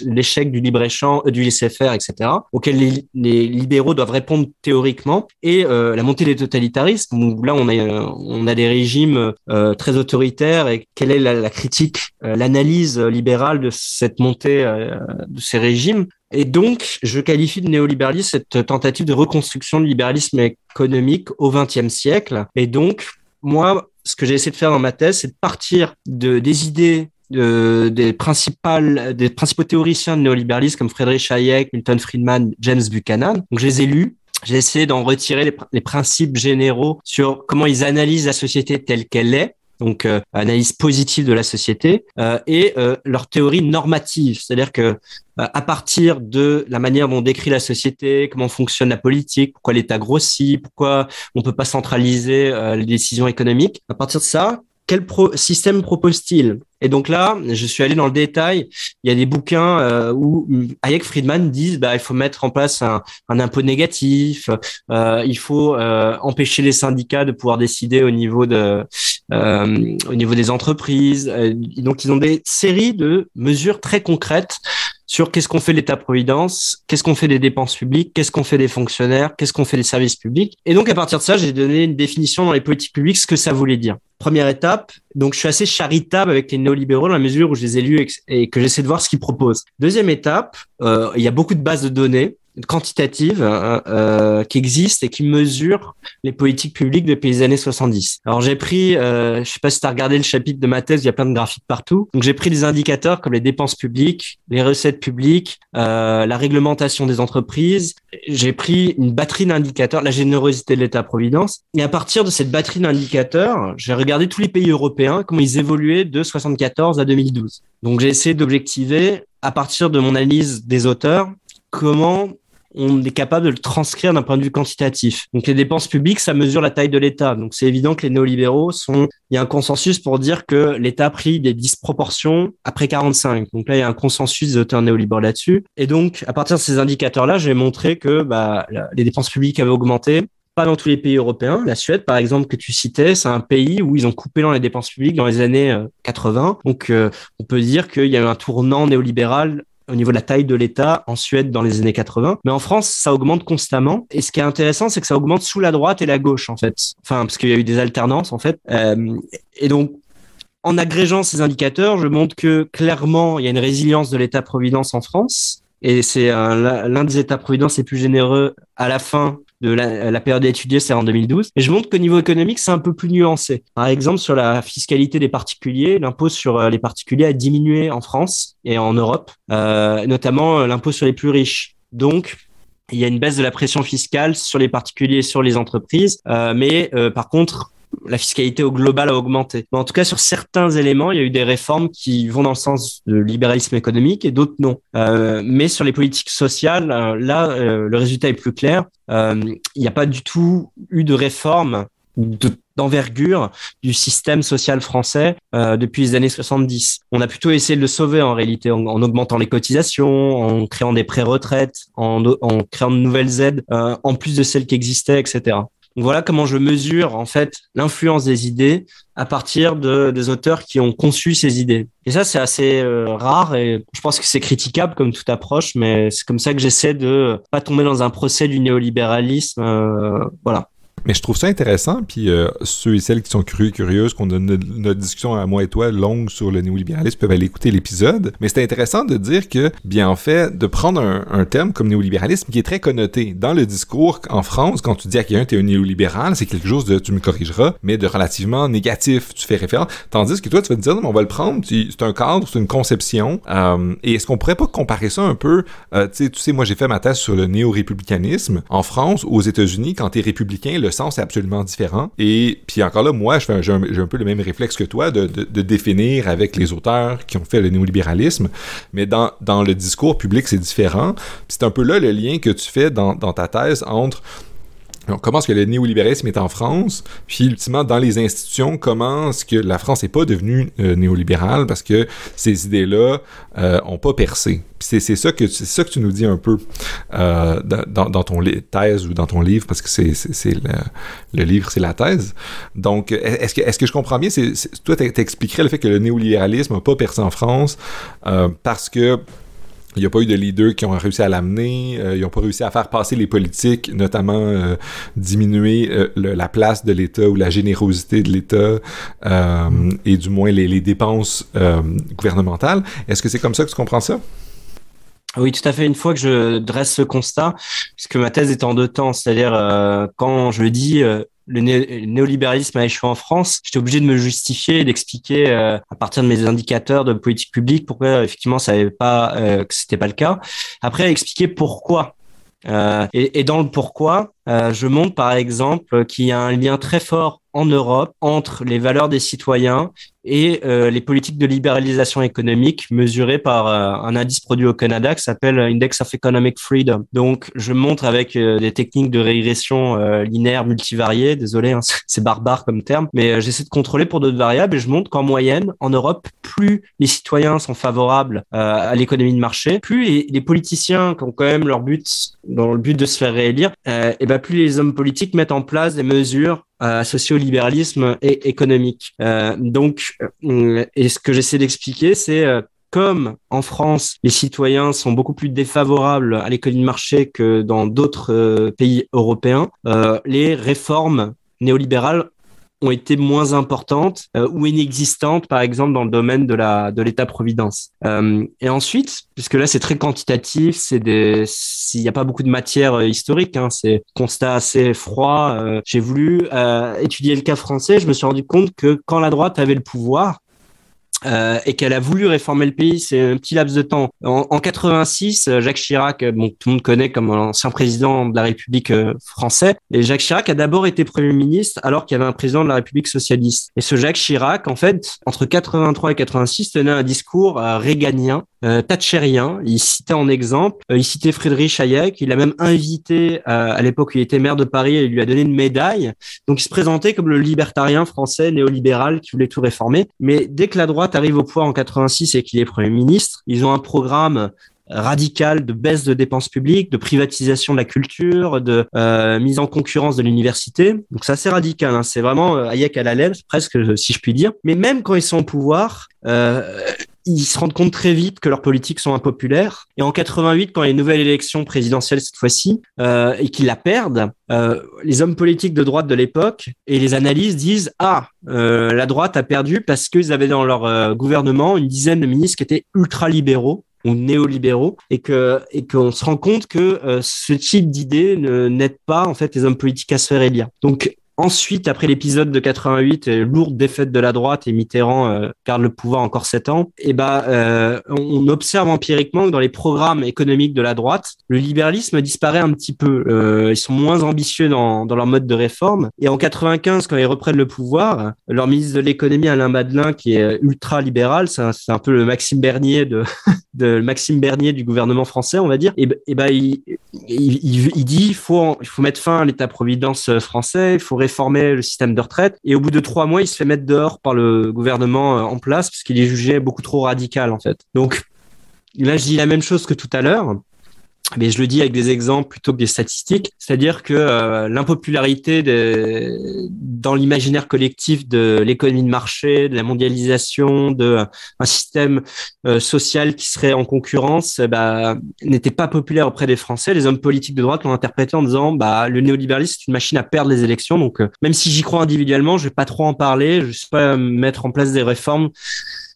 Speaker 2: l'échec du libre-échange, euh, du laisser-faire, etc., auquel les, libéraux doivent répondre théoriquement, et euh, la montée des totalitarismes, où là on a, on a des régimes euh, très autoritaires, et quelle est la critique, l'analyse libérale de cette montée de ces régimes? Et donc, je qualifie de néolibéralisme cette tentative de reconstruction du libéralisme économique au XXe siècle. Et donc, moi, ce que j'ai essayé de faire dans ma thèse, c'est de partir de, des idées des, principales, des principaux théoriciens de néolibéralisme comme Friedrich Hayek, Milton Friedman, James Buchanan. Donc, je les ai lus. J'ai essayé d'en retirer les, principes généraux sur comment ils analysent la société telle qu'elle est donc euh, analyse positive de la société, euh, et euh, leur théorie normative, c'est-à-dire que à partir de la manière dont on décrit la société, comment fonctionne la politique, pourquoi l'État grossit, pourquoi on peut pas centraliser les décisions économiques, à partir de ça, quel système propose-t-il? Et donc là, je suis allé dans le détail. Il y a des bouquins euh, où Hayek Friedman disent bah il faut mettre en place un, un impôt négatif, euh, il faut euh, empêcher les syndicats de pouvoir décider au niveau de euh, au niveau des entreprises. donc ils ont des séries de mesures très concrètes sur qu'est-ce qu'on fait de l'État-providence, qu'est-ce qu'on fait des dépenses publiques, qu'est-ce qu'on fait des fonctionnaires, qu'est-ce qu'on fait des services publics. Et donc, à partir de ça, j'ai donné une définition dans les politiques publiques, ce que ça voulait dire. Première étape, donc je suis assez charitable avec les néolibéraux dans la mesure où je les ai lus et que j'essaie de voir ce qu'ils proposent. Deuxième étape, euh, il y a beaucoup de bases de données quantitative euh, euh, qui existe et qui mesure les politiques publiques depuis les années 70. Alors j'ai pris, euh, je sais pas si tu as regardé le chapitre de ma thèse, il y a plein de graphiques partout. Donc j'ai pris des indicateurs comme les dépenses publiques, les recettes publiques, euh, la réglementation des entreprises. J'ai pris une batterie d'indicateurs, la générosité de l'État-providence. Et à partir de cette batterie d'indicateurs, j'ai regardé tous les pays européens, comment ils évoluaient de 74 à 2012. Donc j'ai essayé d'objectiver à partir de mon analyse des auteurs comment on est capable de le transcrire d'un point de vue quantitatif. Donc les dépenses publiques, ça mesure la taille de l'État. Donc c'est évident que les néolibéraux sont, il y a un consensus pour dire que l'État a pris des disproportions après 45. Donc là, il y a un consensus des auteurs néolibéraux là-dessus. Et donc, à partir de ces indicateurs-là, j'ai montré que bah, les dépenses publiques avaient augmenté, pas dans tous les pays européens. La Suède, par exemple, que tu citais, c'est un pays où ils ont coupé dans les dépenses publiques dans les années 80. Euh, donc, euh, on peut dire qu'il y a eu un tournant néolibéral au niveau de la taille de l'État en Suède dans les années 80. Mais en France, ça augmente constamment. Et ce qui est intéressant, c'est que ça augmente sous la droite et la gauche, en fait. Enfin, parce qu'il y a eu des alternances, en fait. Euh, et donc, en agrégeant ces indicateurs, je montre que clairement, il y a une résilience de l'État-providence en France. Et c'est l'un des États-providence les plus généreux à la fin de la, période étudiée, c'est en 2012. Et je montre qu'au niveau économique, c'est un peu plus nuancé. Par exemple, sur la fiscalité des particuliers, l'impôt sur euh, les particuliers a diminué en France et en Europe, euh, notamment euh, l'impôt sur les plus riches. Donc, il y a une baisse de la pression fiscale sur les particuliers et sur les entreprises, mais par contre, la fiscalité au global a augmenté. Mais en tout cas, sur certains éléments, il y a eu des réformes qui vont dans le sens du libéralisme économique et d'autres non. Euh, mais sur les politiques sociales, euh, là, euh, le résultat est plus clair. il n'y a pas du tout eu de réforme d'envergure du système social français depuis les années 70. On a plutôt essayé de le sauver en réalité en, augmentant les cotisations, en créant des pré-retraites, en, en, créant de nouvelles aides en plus de celles qui existaient, etc voilà comment je mesure en fait l'influence des idées à partir de, des auteurs qui ont conçu ces idées. Et ça, c'est assez euh, rare et je pense que c'est critiquable comme toute approche, mais c'est comme ça que j'essaie de pas tomber dans un procès du néolibéralisme. Euh, voilà.
Speaker 1: Mais je trouve ça intéressant, puis euh, ceux et celles qui sont curieux, curieuses, qu'on a notre, discussion à moi et toi longue sur le néolibéralisme peuvent aller écouter l'épisode. Mais c'est intéressant de dire que, bien en fait, de prendre un, terme comme néolibéralisme qui est très connoté. Dans le discours en France, quand tu dis à quelqu'un t'es un néolibéral, c'est quelque chose de, tu me corrigeras, mais de relativement négatif. Tu fais référence. Tandis que toi, tu vas te dire, non, mais on va le prendre, c'est un cadre, c'est une conception. Euh, et est-ce qu'on pourrait pas comparer ça un peu, euh, tu sais, moi j'ai fait ma thèse sur le néo-républicanisme. En France, aux États-Unis, quand t'es républicain, le sens est absolument différent. Et puis encore là, moi, j'ai un, un, peu le même réflexe que toi de, de, définir avec les auteurs qui ont fait le néolibéralisme. Mais dans, dans le discours public, c'est différent. C'est un peu là le lien que tu fais dans, dans ta thèse entre comment est-ce que le néolibéralisme est en France, puis ultimement dans les institutions, comment est-ce que la France n'est pas devenue euh, néolibérale parce que ces idées-là euh, ont pas percé. C'est ça que c'est ça que tu nous dis un peu euh, dans, dans, ton thèse ou dans ton livre parce que c'est le, le livre c'est la thèse. Donc est-ce que est-ce que je comprends bien? C'est toi t'expliquerais le fait que le néolibéralisme n'a pas percé en France euh, parce que il n'y a pas eu de leaders qui ont réussi à l'amener. Euh, ils n'ont pas réussi à faire passer les politiques, notamment euh, diminuer euh, la place de l'État ou la générosité de l'État et du moins les, les dépenses gouvernementales. Est-ce que c'est comme ça que tu comprends ça?
Speaker 2: Oui, tout à fait. Une fois que je dresse ce constat, puisque ma thèse est en deux temps, c'est-à-dire quand je dis le, néolibéralisme a échoué en France, j'étais obligé de me justifier et d'expliquer euh, à partir de mes indicateurs de politique publique pourquoi effectivement ça avait pas euh, que c'était pas le cas. Après expliquer pourquoi. Euh, et, et, dans le pourquoi, je montre par exemple qu'il y a un lien très fort en Europe entre les valeurs des citoyens et euh, les politiques de libéralisation économique mesurées par euh, un indice produit au Canada qui s'appelle Index of Economic Freedom. Donc, je montre avec euh, des techniques de régression linéaire multivariée, désolé, hein, c'est barbare comme terme, mais j'essaie de contrôler pour d'autres variables et je montre qu'en moyenne, en Europe, plus les citoyens sont favorables à l'économie de marché, plus les, politiciens qui ont quand même leur but, dans le but de se faire réélire, et ben plus les hommes politiques mettent en place des mesures associé au libéralisme et économique. Euh, donc, euh, et ce que j'essaie d'expliquer, c'est euh, comme en France, les citoyens sont beaucoup plus défavorables à l'économie de marché que dans d'autres pays européens, les réformes néolibérales ont été moins importantes euh, ou inexistantes, par exemple, dans le domaine de la de l'État-providence. Euh, et ensuite, puisque là c'est très quantitatif, c'est des, s'il n'y a pas beaucoup de matière euh, historique, hein, c'est constat assez froid. J'ai voulu étudier le cas français. Je me suis rendu compte que quand la droite avait le pouvoir, euh, et qu'elle a voulu réformer le pays. C'est un petit laps de temps. En, en 86, euh, Jacques Chirac, euh, bon, tout le monde connaît comme ancien président de la République française, et Jacques Chirac a d'abord été Premier ministre alors qu'il y avait un président de la République socialiste. Et ce Jacques Chirac, en fait, entre 83 et 86, tenait un discours réganien euh. Il citait en exemple, euh, il citait Friedrich Hayek. Il a même invité, euh, à l'époque où il était maire de Paris, et il lui a donné une médaille. Donc il se présentait comme le libertarien français néolibéral qui voulait tout réformer. Mais dès que la droite arrive au pouvoir en 86 et qu'il est Premier ministre, ils ont un programme radical de baisse de dépenses publiques, de privatisation de la culture, de euh, mise en concurrence de l'université. Donc c'est radical. Hein. C'est vraiment Hayek à la lèvre, presque, si je puis dire. Mais même quand ils sont au pouvoir, euh, ils se rendent compte très vite que leurs politiques sont impopulaires. Et en 88, quand il y a une nouvelle élection présidentielle cette fois-ci, euh, et qu'ils la perdent, euh, les hommes politiques de droite de l'époque et les analyses disent ah euh, la droite a perdu parce qu'ils avaient dans leur euh, gouvernement une dizaine de ministres qui étaient ultra libéraux ou néolibéraux et que et qu'on se rend compte que euh, ce type d'idée n'aide pas en fait les hommes politiques à se faire élire. Donc Ensuite, après l'épisode de 88, euh, lourde défaite de la droite et Mitterrand euh, garde le pouvoir encore sept ans, et eh ben euh, on observe empiriquement que dans les programmes économiques de la droite, le libéralisme disparaît un petit peu. Euh, ils sont moins ambitieux dans, dans leur mode de réforme. Et en 95, quand ils reprennent le pouvoir, leur ministre de l'économie Alain Madelin, qui est ultra libéral, c'est un, peu le Maxime Bernier de, de Maxime Bernier du gouvernement français, on va dire. Et, et ben il, il, il, dit il faut il faut mettre fin à l'État-providence français, il faut réformer le système de retraite. Et au bout de trois mois, il se fait mettre dehors par le gouvernement euh, en place parce qu'il est jugé beaucoup trop radical en fait. Donc là, je dis la même chose que tout à l'heure mais je le dis avec des exemples plutôt que des statistiques, c'est-à-dire que euh, l'impopularité dans l'imaginaire collectif de l'économie de marché, de la mondialisation, de euh, un système euh, social qui serait en concurrence, bah, n'était pas populaire auprès des Français. Les hommes politiques de droite l'ont interprété en disant bah le néolibéralisme c'est une machine à perdre les élections, donc même si j'y crois individuellement, je vais pas trop en parler, je ne sais pas mettre en place des réformes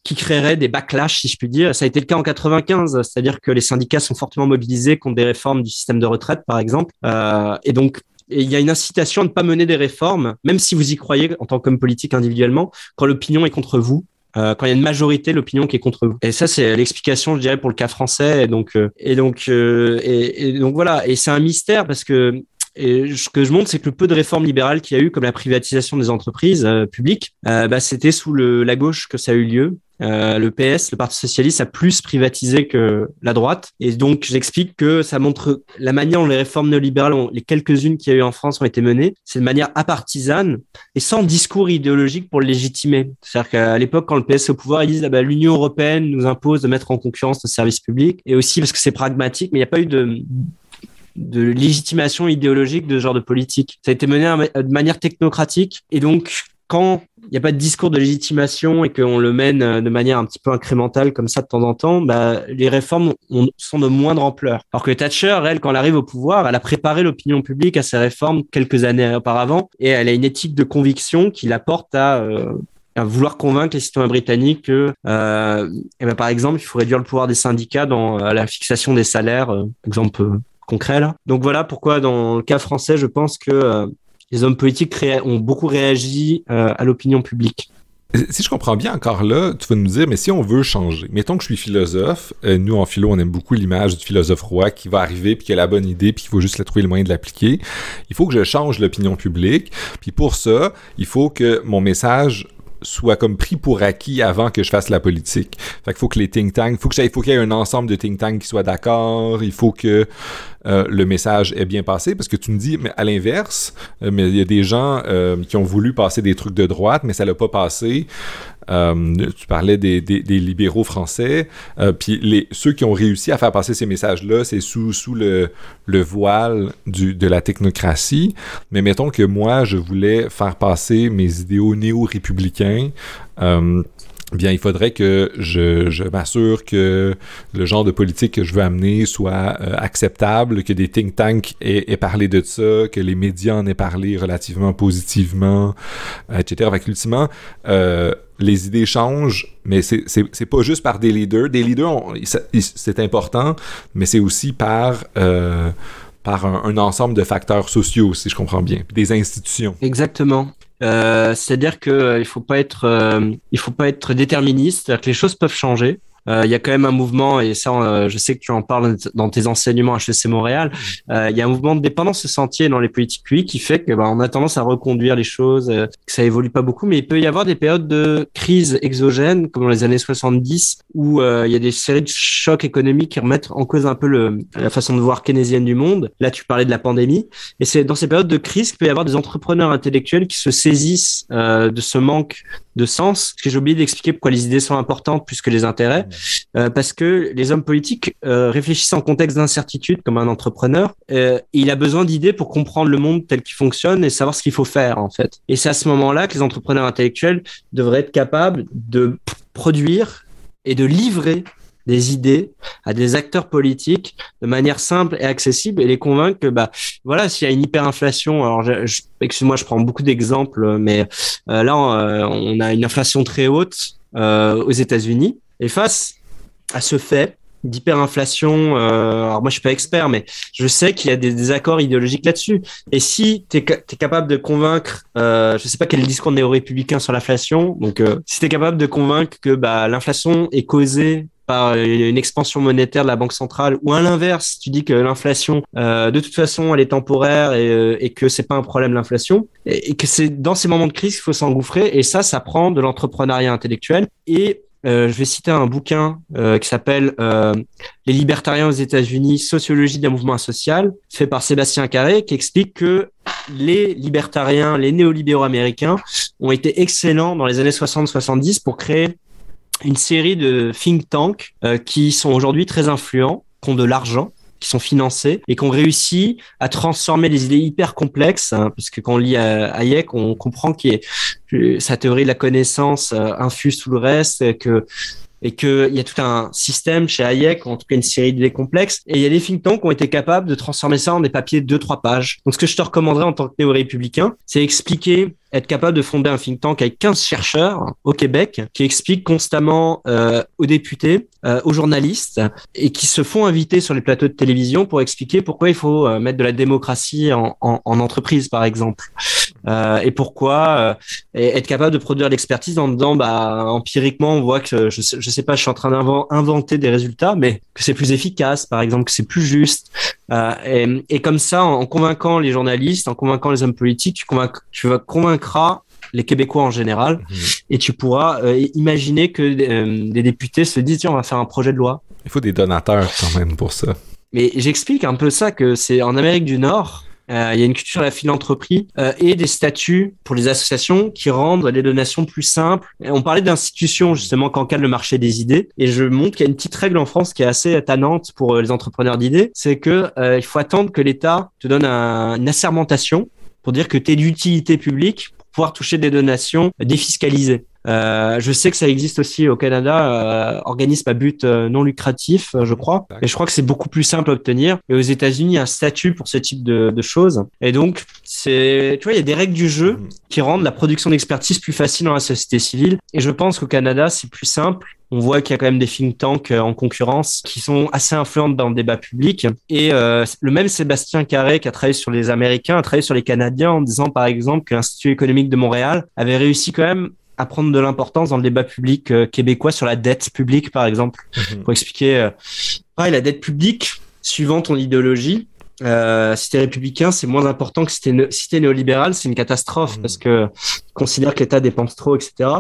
Speaker 2: qui créerait des backlash, si je puis dire. Ça a été le cas en 95, c'est-à-dire que les syndicats sont fortement mobilisés contre des réformes du système de retraite, par exemple. Euh, et donc, il y a une incitation à ne pas mener des réformes, même si vous y croyez en tant qu'homme politique individuellement, quand l'opinion est contre vous. Euh, quand il y a une majorité, l'opinion qui est contre vous. Et ça, c'est l'explication, je dirais, pour le cas français. Et donc, euh, et donc, et, donc voilà. Et c'est un mystère parce que et ce que je montre, c'est que le peu de réformes libérales qu'il y a eu, comme la privatisation des entreprises publiques, bah, c'était sous la gauche que ça a eu lieu. Euh, le PS, le Parti socialiste, a plus privatisé que la droite. Et donc, j'explique que ça montre la manière dont les réformes néolibérales, les quelques-unes qu'il y a eu en France, ont été menées. C'est de manière apartisane et sans discours idéologique pour le légitimer. C'est-à-dire qu'à l'époque, quand le PS est au pouvoir, ils disent ah bah, l'Union européenne nous impose de mettre en concurrence nos services publics. Et aussi parce que c'est pragmatique, mais il n'y a pas eu de de légitimation idéologique de ce genre de politique. Ça a été mené de manière technocratique et donc quand il n'y a pas de discours de légitimation et qu'on le mène euh, de manière un petit peu incrémentale comme ça de temps en temps, bah, les réformes sont de moindre ampleur. Alors que Thatcher, elle, quand elle arrive au pouvoir, elle a préparé l'opinion publique à ces réformes quelques années auparavant et elle a une éthique de conviction qui la porte à, euh, vouloir convaincre les citoyens britanniques que, euh, eh ben, par exemple, il faut réduire le pouvoir des syndicats dans la fixation des salaires, exemple concret. Donc voilà pourquoi dans le cas français, je pense que les hommes politiques ont beaucoup réagi euh, à l'opinion publique.
Speaker 1: Si je comprends bien, encore là, tu vas nous dire, mais si on veut changer, mettons que je suis philosophe, euh, nous en philo, on aime beaucoup l'image du philosophe roi qui va arriver, puis qui a la bonne idée, puis il faut juste la trouver le moyen de l'appliquer. Il faut que je change l'opinion publique, puis pour ça, il faut que mon message soit comme pris pour acquis avant que je fasse la politique. Fait qu'il faut que les think tanks, faut que il faut qu'il y ait un ensemble de think tanks qui soient d'accord, il faut que euh, le message est bien passé, parce que tu me dis, mais à l'inverse, euh, mais il y a des gens euh, qui ont voulu passer des trucs de droite, mais ça l'a pas passé. Tu parlais des, libéraux français, puis les, ceux qui ont réussi à faire passer ces messages-là, c'est sous, sous le, le voile du, de la technocratie. Mais mettons que moi, je voulais faire passer mes idéaux néo-républicains bien, il faudrait que je, je m'assure que le genre de politique que je veux amener soit euh, acceptable, que des think tanks aient, parlé de ça, que les médias en aient parlé relativement positivement, etc. Fait ultimement, euh, les idées changent, mais c'est pas juste par des leaders. Des leaders, c'est important, mais c'est aussi par... Euh, par un, ensemble de facteurs sociaux, si je comprends bien, des institutions.
Speaker 2: Exactement. Euh, c'est-à-dire que euh, il faut pas être, euh, il faut pas être déterministe. C'est-à-dire que les choses peuvent changer. Euh, il y a quand même un mouvement, et ça, euh, je sais que tu en parles dans tes enseignements à HEC Montréal, euh, il y a un mouvement de dépendance sentier dans les politiques publiques qui fait que bah, on a tendance à reconduire les choses, que ça évolue pas beaucoup, mais il peut y avoir des périodes de crise exogène, comme dans les années 70, où il y a des séries de chocs économiques qui remettent en cause un peu le, la façon de voir keynésienne du monde. Là, tu parlais de la pandémie, et c'est dans ces périodes de crise qu'il peut y avoir des entrepreneurs intellectuels qui se saisissent de ce manque de sens. Parce que j'ai oublié d'expliquer pourquoi les idées sont importantes plus que les intérêts. Euh, parce que les hommes politiques euh, réfléchissent en contexte d'incertitude comme un entrepreneur. Euh, il a besoin d'idées pour comprendre le monde tel qu'il fonctionne et savoir ce qu'il faut faire en fait. Et c'est à ce moment-là que les entrepreneurs intellectuels devraient être capables de produire et de livrer des idées à des acteurs politiques de manière simple et accessible et les convaincre que bah voilà s'il y a une hyperinflation alors excuse-moi je prends beaucoup d'exemples mais là on a une inflation très haute aux États-Unis et face à ce fait d'hyperinflation, euh, alors moi je suis pas expert, mais je sais qu'il y a des désaccords idéologiques là-dessus. Et si tu es, capable de convaincre, euh, je sais pas quel discours néo-républicain sur l'inflation, donc euh, si tu es capable de convaincre que bah, l'inflation est causée par une expansion monétaire de la banque centrale ou à l'inverse, tu dis que l'inflation euh, de toute façon elle est temporaire et, euh, et que c'est pas un problème l'inflation et, et, que c'est dans ces moments de crise qu'il faut s'engouffrer et ça ça prend de l'entrepreneuriat intellectuel. Et euh, je vais citer un bouquin euh, qui s'appelle euh, Les libertariens aux États-Unis, sociologie d'un mouvement social, fait par Sébastien Carré, qui explique que les libertariens, les néolibéraux américains ont été excellents dans les années 60-70 pour créer une série de think tanks qui sont aujourd'hui très influents, qui ont de l'argent qui sont financés et qui ont réussi à transformer les idées hyper complexes, hein, parce que quand on lit euh, Hayek, on comprend que sa théorie de la connaissance euh, infuse tout le reste, que et qu'il y a tout un système chez Hayek, en tout cas une série d'idées complexes, et il y a des think tanks qui ont été capables de transformer ça en des papiers de 2-3 pages. Donc ce que je te recommanderais en tant que néo-républicain, c'est expliquer être capable de fonder un think tank avec 15 chercheurs au Québec qui expliquent constamment euh, aux députés, euh, aux journalistes et qui se font inviter sur les plateaux de télévision pour expliquer pourquoi il faut euh, mettre de la démocratie en, en, en entreprise, par exemple. Euh, et pourquoi être capable de produire l'expertise en dedans, bah, empiriquement, on voit que je sais, je sais pas, je suis en train d'inventer des résultats, mais que c'est plus efficace, par exemple, que c'est plus juste, et, et, comme ça, en convainquant les journalistes, en convainquant les hommes politiques, tu, tu vas convaincre les Québécois en général, mhm. et tu pourras euh, imaginer que euh, des députés se disent tiens, on va faire un projet de loi.
Speaker 1: Il faut des donateurs quand même pour ça.
Speaker 2: Mais j'explique un peu ça que c'est en Amérique du Nord. Euh, il y a une culture de la philanthropie et des statuts pour les associations qui rendent les donations plus simples. on parlait d'institutions justement quand cadre le marché des idées et je montre qu'il y a une petite règle en France qui est assez tannante pour les entrepreneurs d'idées, c'est que il faut attendre que l'État te donne une assermentation pour dire que tu es d'utilité publique pouvoir toucher des donations défiscalisées. Euh, je sais que ça existe aussi au Canada, euh, organisme à but euh, non lucratif, je crois. Et je crois que c'est beaucoup plus simple à obtenir. Et aux États-Unis, il y a un statut pour ce type de, de choses. Et donc, c'est, tu vois, il y a des règles du jeu mm. qui rendent la production d'expertise plus facile dans la société civile. Et je pense qu'au Canada, c'est plus simple on voit qu'il y a quand même des think tanks en concurrence qui sont assez influentes dans le débat public. Et euh, le même Sébastien Carré, qui a travaillé sur les Américains, a travaillé sur les Canadiens en disant par exemple que l'Institut économique de Montréal avait réussi quand même à prendre de l'importance dans le débat public euh, québécois sur la dette publique, par exemple, mhm. pour expliquer euh, la dette publique, suivant ton idéologie, euh, si t'es républicain, c'est moins important que si t'es, si t'es néolibéral, c'est une catastrophe mhm. parce que considère que l'État dépense trop, etc.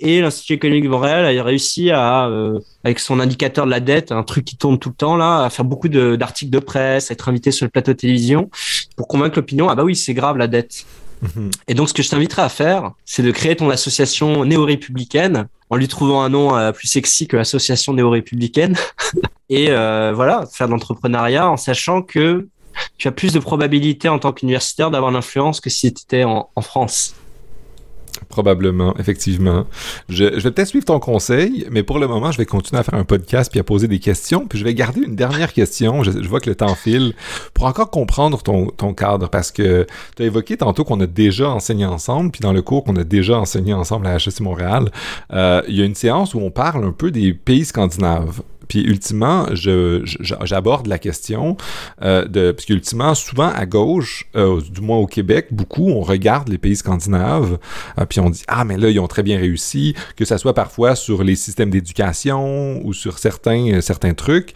Speaker 2: Et l'Institut économique de Montréal a réussi à, euh, avec son indicateur de la dette, un truc qui tourne tout le temps là, à faire beaucoup de, d'articles de presse, à être invité sur le plateau de télévision pour convaincre l'opinion. Ah bah oui, c'est grave la dette. Et donc, ce que je t'inviterais à faire, c'est de créer ton association néo-républicaine en lui trouvant un nom euh, plus sexy que l'association néo-républicaine. et euh, voilà, faire de l'entrepreneuriat en sachant que tu as plus de probabilité en tant qu'universitaire d'avoir l'influence que si tu étais en, France.
Speaker 1: Probablement, effectivement. Je, vais peut-être suivre ton conseil, mais pour le moment, je vais continuer à faire un podcast puis à poser des questions. Puis je vais garder une dernière question. Je, vois que le temps file pour encore comprendre ton, cadre parce que tu as évoqué tantôt qu'on a déjà enseigné ensemble. Puis dans le cours qu'on a déjà enseigné ensemble à HEC Montréal, euh, il y a une séance où on parle un peu des pays scandinaves. Puis ultimement, j'aborde la question euh, de parce qu'ultimement, souvent à gauche, euh, du moins au Québec, beaucoup on regarde les pays scandinaves, euh, puis on dit ah mais là ils ont très bien réussi, que ça soit parfois sur les systèmes d'éducation ou sur certains certains trucs,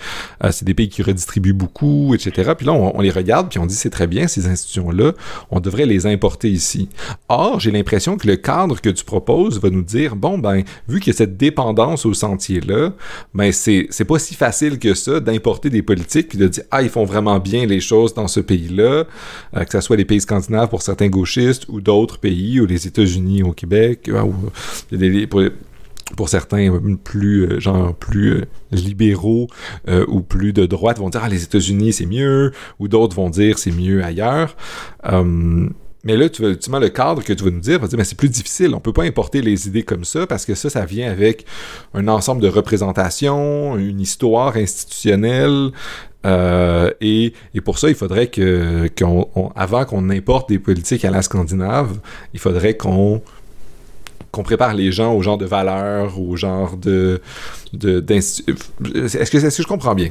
Speaker 1: c'est des pays qui redistribuent beaucoup, etc. Puis là on, on les regarde puis on dit c'est très bien ces institutions là, on devrait les importer ici. Or j'ai l'impression que le cadre que tu proposes va nous dire bon ben vu qu'il y a cette dépendance au sentier là, ben c'est c'est pas si facile que ça d'importer des politiques puis de dire ah ils font vraiment bien les choses dans ce pays-là, euh, que ce soit les pays scandinaves pour certains gauchistes ou d'autres pays ou les États-Unis au Québec euh, ou pour, certains plus euh, genre plus libéraux ou plus de droite vont dire ah les États-Unis c'est mieux ou d'autres vont dire c'est mieux ailleurs. Mais là, tu ultimement, le cadre que tu vas nous dire, dire, mais c'est plus difficile. On peut pas importer les idées comme ça parce que ça, ça vient avec un ensemble de représentations, une histoire institutionnelle. Euh, et, pour ça, il faudrait que, avant qu'on importe des politiques à la Scandinave, il faudrait qu'on prépare les gens au genre de valeurs, au genre de, que, est-ce que je comprends bien?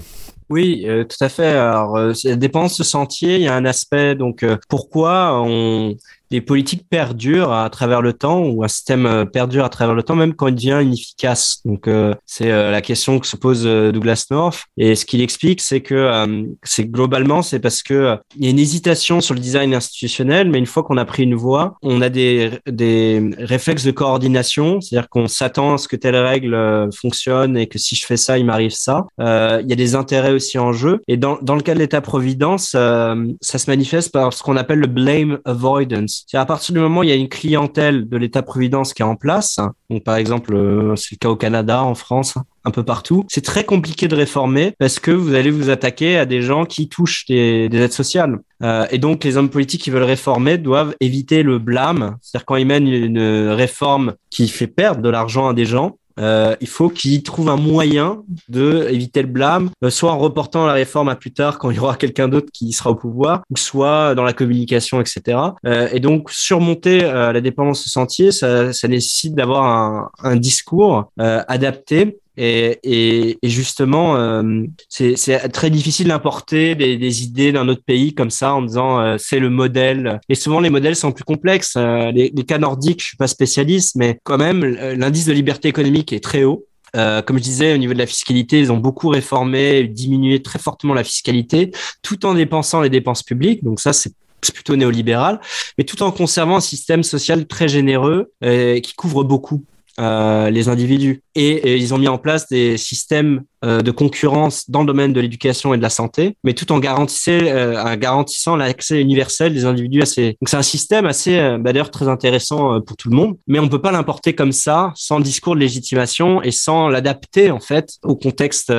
Speaker 2: Oui, euh, tout à fait. Alors, euh, ça dépend de ce sentier. Il y a un aspect, donc, euh, pourquoi on, les politiques perdurent à travers le temps ou un système euh, perdure à travers le temps, même quand il devient inefficace. Donc, euh, c'est euh, la question que se pose Douglas North. Et ce qu'il explique, c'est que c'est globalement, c'est parce que il y a une hésitation sur le design institutionnel, mais une fois qu'on a pris une voie, on a des, des réflexes de coordination, c'est-à-dire qu'on s'attend à ce que telle règle fonctionne et que si je fais ça, il m'arrive ça. il y a des intérêts aussi en jeu. Et dans, dans le cas de l'État-providence, ça se manifeste par ce qu'on appelle le blame avoidance c'est à partir du moment où il y a une clientèle de l'État-providence qui est en place, donc par exemple, euh, c'est le cas au Canada, en France, un peu partout, c'est très compliqué de réformer parce que vous allez vous attaquer à des gens qui touchent des, aides sociales. Euh, et donc, les hommes politiques qui veulent réformer doivent éviter le blâme. C'est-à-dire quand ils mènent une réforme qui fait perdre de l'argent à des gens, euh, il faut qu'ils trouvent un moyen de éviter le blâme, euh, soit en reportant la réforme à plus tard quand il y aura quelqu'un d'autre qui sera au pouvoir, ou soit dans la communication, etc. Euh, et donc surmonter euh, la dépendance de sentier, ça, ça nécessite d'avoir un, un, discours euh, adapté et, et, et justement, euh, c'est très difficile d'importer des, des, idées d'un autre pays comme ça en disant euh, c'est le modèle. Et souvent, les modèles sont plus complexes. Euh, les, les, cas nordiques, je suis pas spécialiste, mais quand même, l'indice de liberté économique est très haut. Euh, comme je disais, au niveau de la fiscalité, ils ont beaucoup réformé, diminué très fortement la fiscalité, tout en dépensant les dépenses publiques. Donc ça, c'est plutôt néolibéral, mais tout en conservant un système social très généreux euh, qui couvre beaucoup euh, les individus. Et, ils ont mis en place des systèmes euh, de concurrence dans le domaine de l'éducation et de la santé, mais tout en euh, garantissant l'accès universel des individus à ces. Donc c'est un système assez, euh, bah, d'ailleurs très intéressant pour tout le monde, mais on peut pas l'importer comme ça, sans discours de légitimation et sans l'adapter en fait au contexte,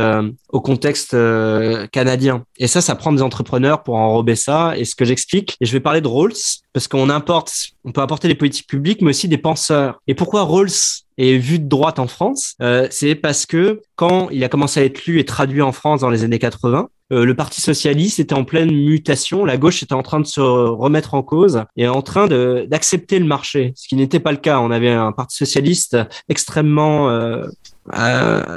Speaker 2: au contexte canadien. Et ça, ça prend des entrepreneurs pour enrober ça. Et ce que j'explique, et je vais parler de Rawls parce qu'on importe, on peut apporter des politiques publiques, mais aussi des penseurs. Et pourquoi Rawls est vu de droite en France euh, C'est parce que quand il a commencé à être lu et traduit en France dans les années 80, euh, le Parti socialiste était en pleine mutation, la gauche était en train de se remettre en cause et en train d'accepter le marché, ce qui n'était pas le cas. On avait un Parti socialiste extrêmement euh,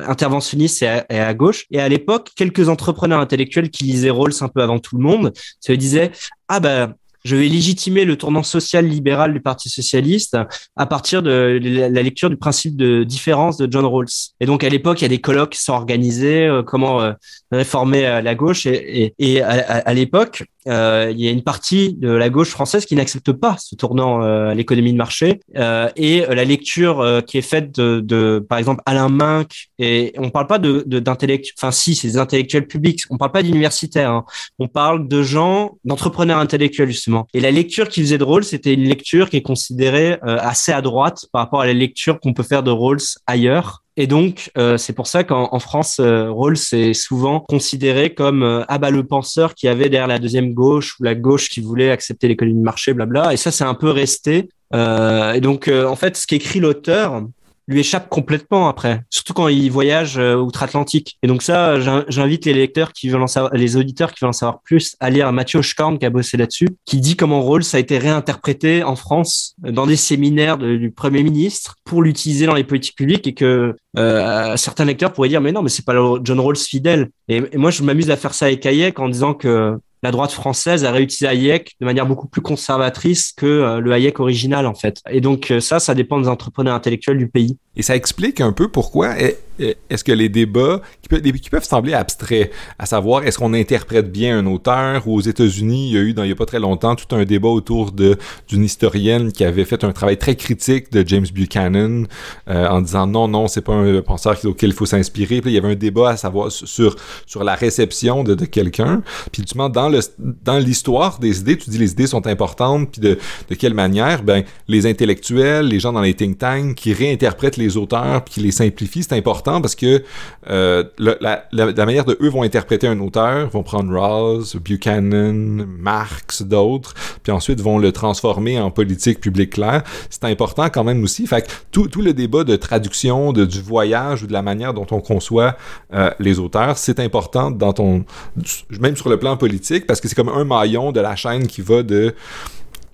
Speaker 2: interventionniste et à, et à, gauche. Et à l'époque, quelques entrepreneurs intellectuels qui lisaient Rawls un peu avant tout le monde se disaient ah ben je vais légitimer le tournant social libéral du Parti socialiste à partir de la lecture du principe de différence de John Rawls. Et donc à l'époque, il y a des colloques qui sont organisés, euh, comment euh, réformer euh, la gauche. Et, et, à, à l'époque, euh, il y a une partie de la gauche française qui n'accepte pas ce tournant à l'économie de marché. Euh, et la lecture qui est faite de, de, par exemple, Alain Minck, et on parle pas de d'intellectuels, enfin si, c'est des intellectuels publics, on parle pas d'universitaires, hein. on parle de gens, d'entrepreneurs intellectuels justement. Et la lecture qui faisait de Rawls, c'était une lecture qui est considérée assez à droite par rapport à la lecture qu'on peut faire de Rawls ailleurs. Et donc, euh, c'est pour ça qu'en France, euh, Rawls est souvent considéré comme euh, ah bah le penseur qui avait derrière la deuxième gauche ou la gauche qui voulait accepter l'économie de marché, blabla. Et ça, c'est un peu resté. Euh, et donc, en fait, ce qu'écrit l'auteur, lui échappe complètement après, surtout quand il voyage euh, outre-Atlantique. Et donc ça, j'invite les lecteurs qui veulent en savoir, les auditeurs qui veulent en savoir plus à lire Mathieu Schkorn qui a bossé là-dessus, qui dit comment Rawls a été réinterprété en France euh, dans des séminaires du Premier ministre pour l'utiliser dans les politiques publiques et que euh, certains lecteurs pourraient dire mais non mais c'est pas John Rawls fidèle. Et, et moi je m'amuse à faire ça avec Hayek en disant que la droite française a réutilisé Hayek de manière beaucoup plus conservatrice que euh, le Hayek original en fait. Et donc euh, ça, ça dépend des entrepreneurs intellectuels du pays.
Speaker 1: Et ça explique un peu pourquoi est-ce que les débats qui peuvent, sembler abstraits, à savoir est-ce qu'on interprète bien un auteur? Aux États-Unis, il y a eu il y a pas très longtemps tout un débat autour d'une historienne qui avait fait un travail très critique de James Buchanan euh, en disant non non c'est pas un penseur auquel il faut s'inspirer. Puis il y avait un débat à savoir sur la réception de, quelqu'un. Puis justement dans l'histoire des idées, tu dis les idées sont importantes puis de de quelle manière? Ben les intellectuels, les gens dans les think tanks qui réinterprètent les auteurs puis qui les simplifient, c'est important parce que euh, la, manière de eux vont interpréter un auteur, vont prendre Rawls, Buchanan, Marx, d'autres, puis ensuite vont le transformer en politique publique claire. C'est important quand même aussi. Fait que tout, tout le débat de traduction, de, du voyage ou de la manière dont on conçoit euh, les auteurs, c'est important dans ton, même sur le plan politique, parce que c'est comme un maillon de la chaîne qui va de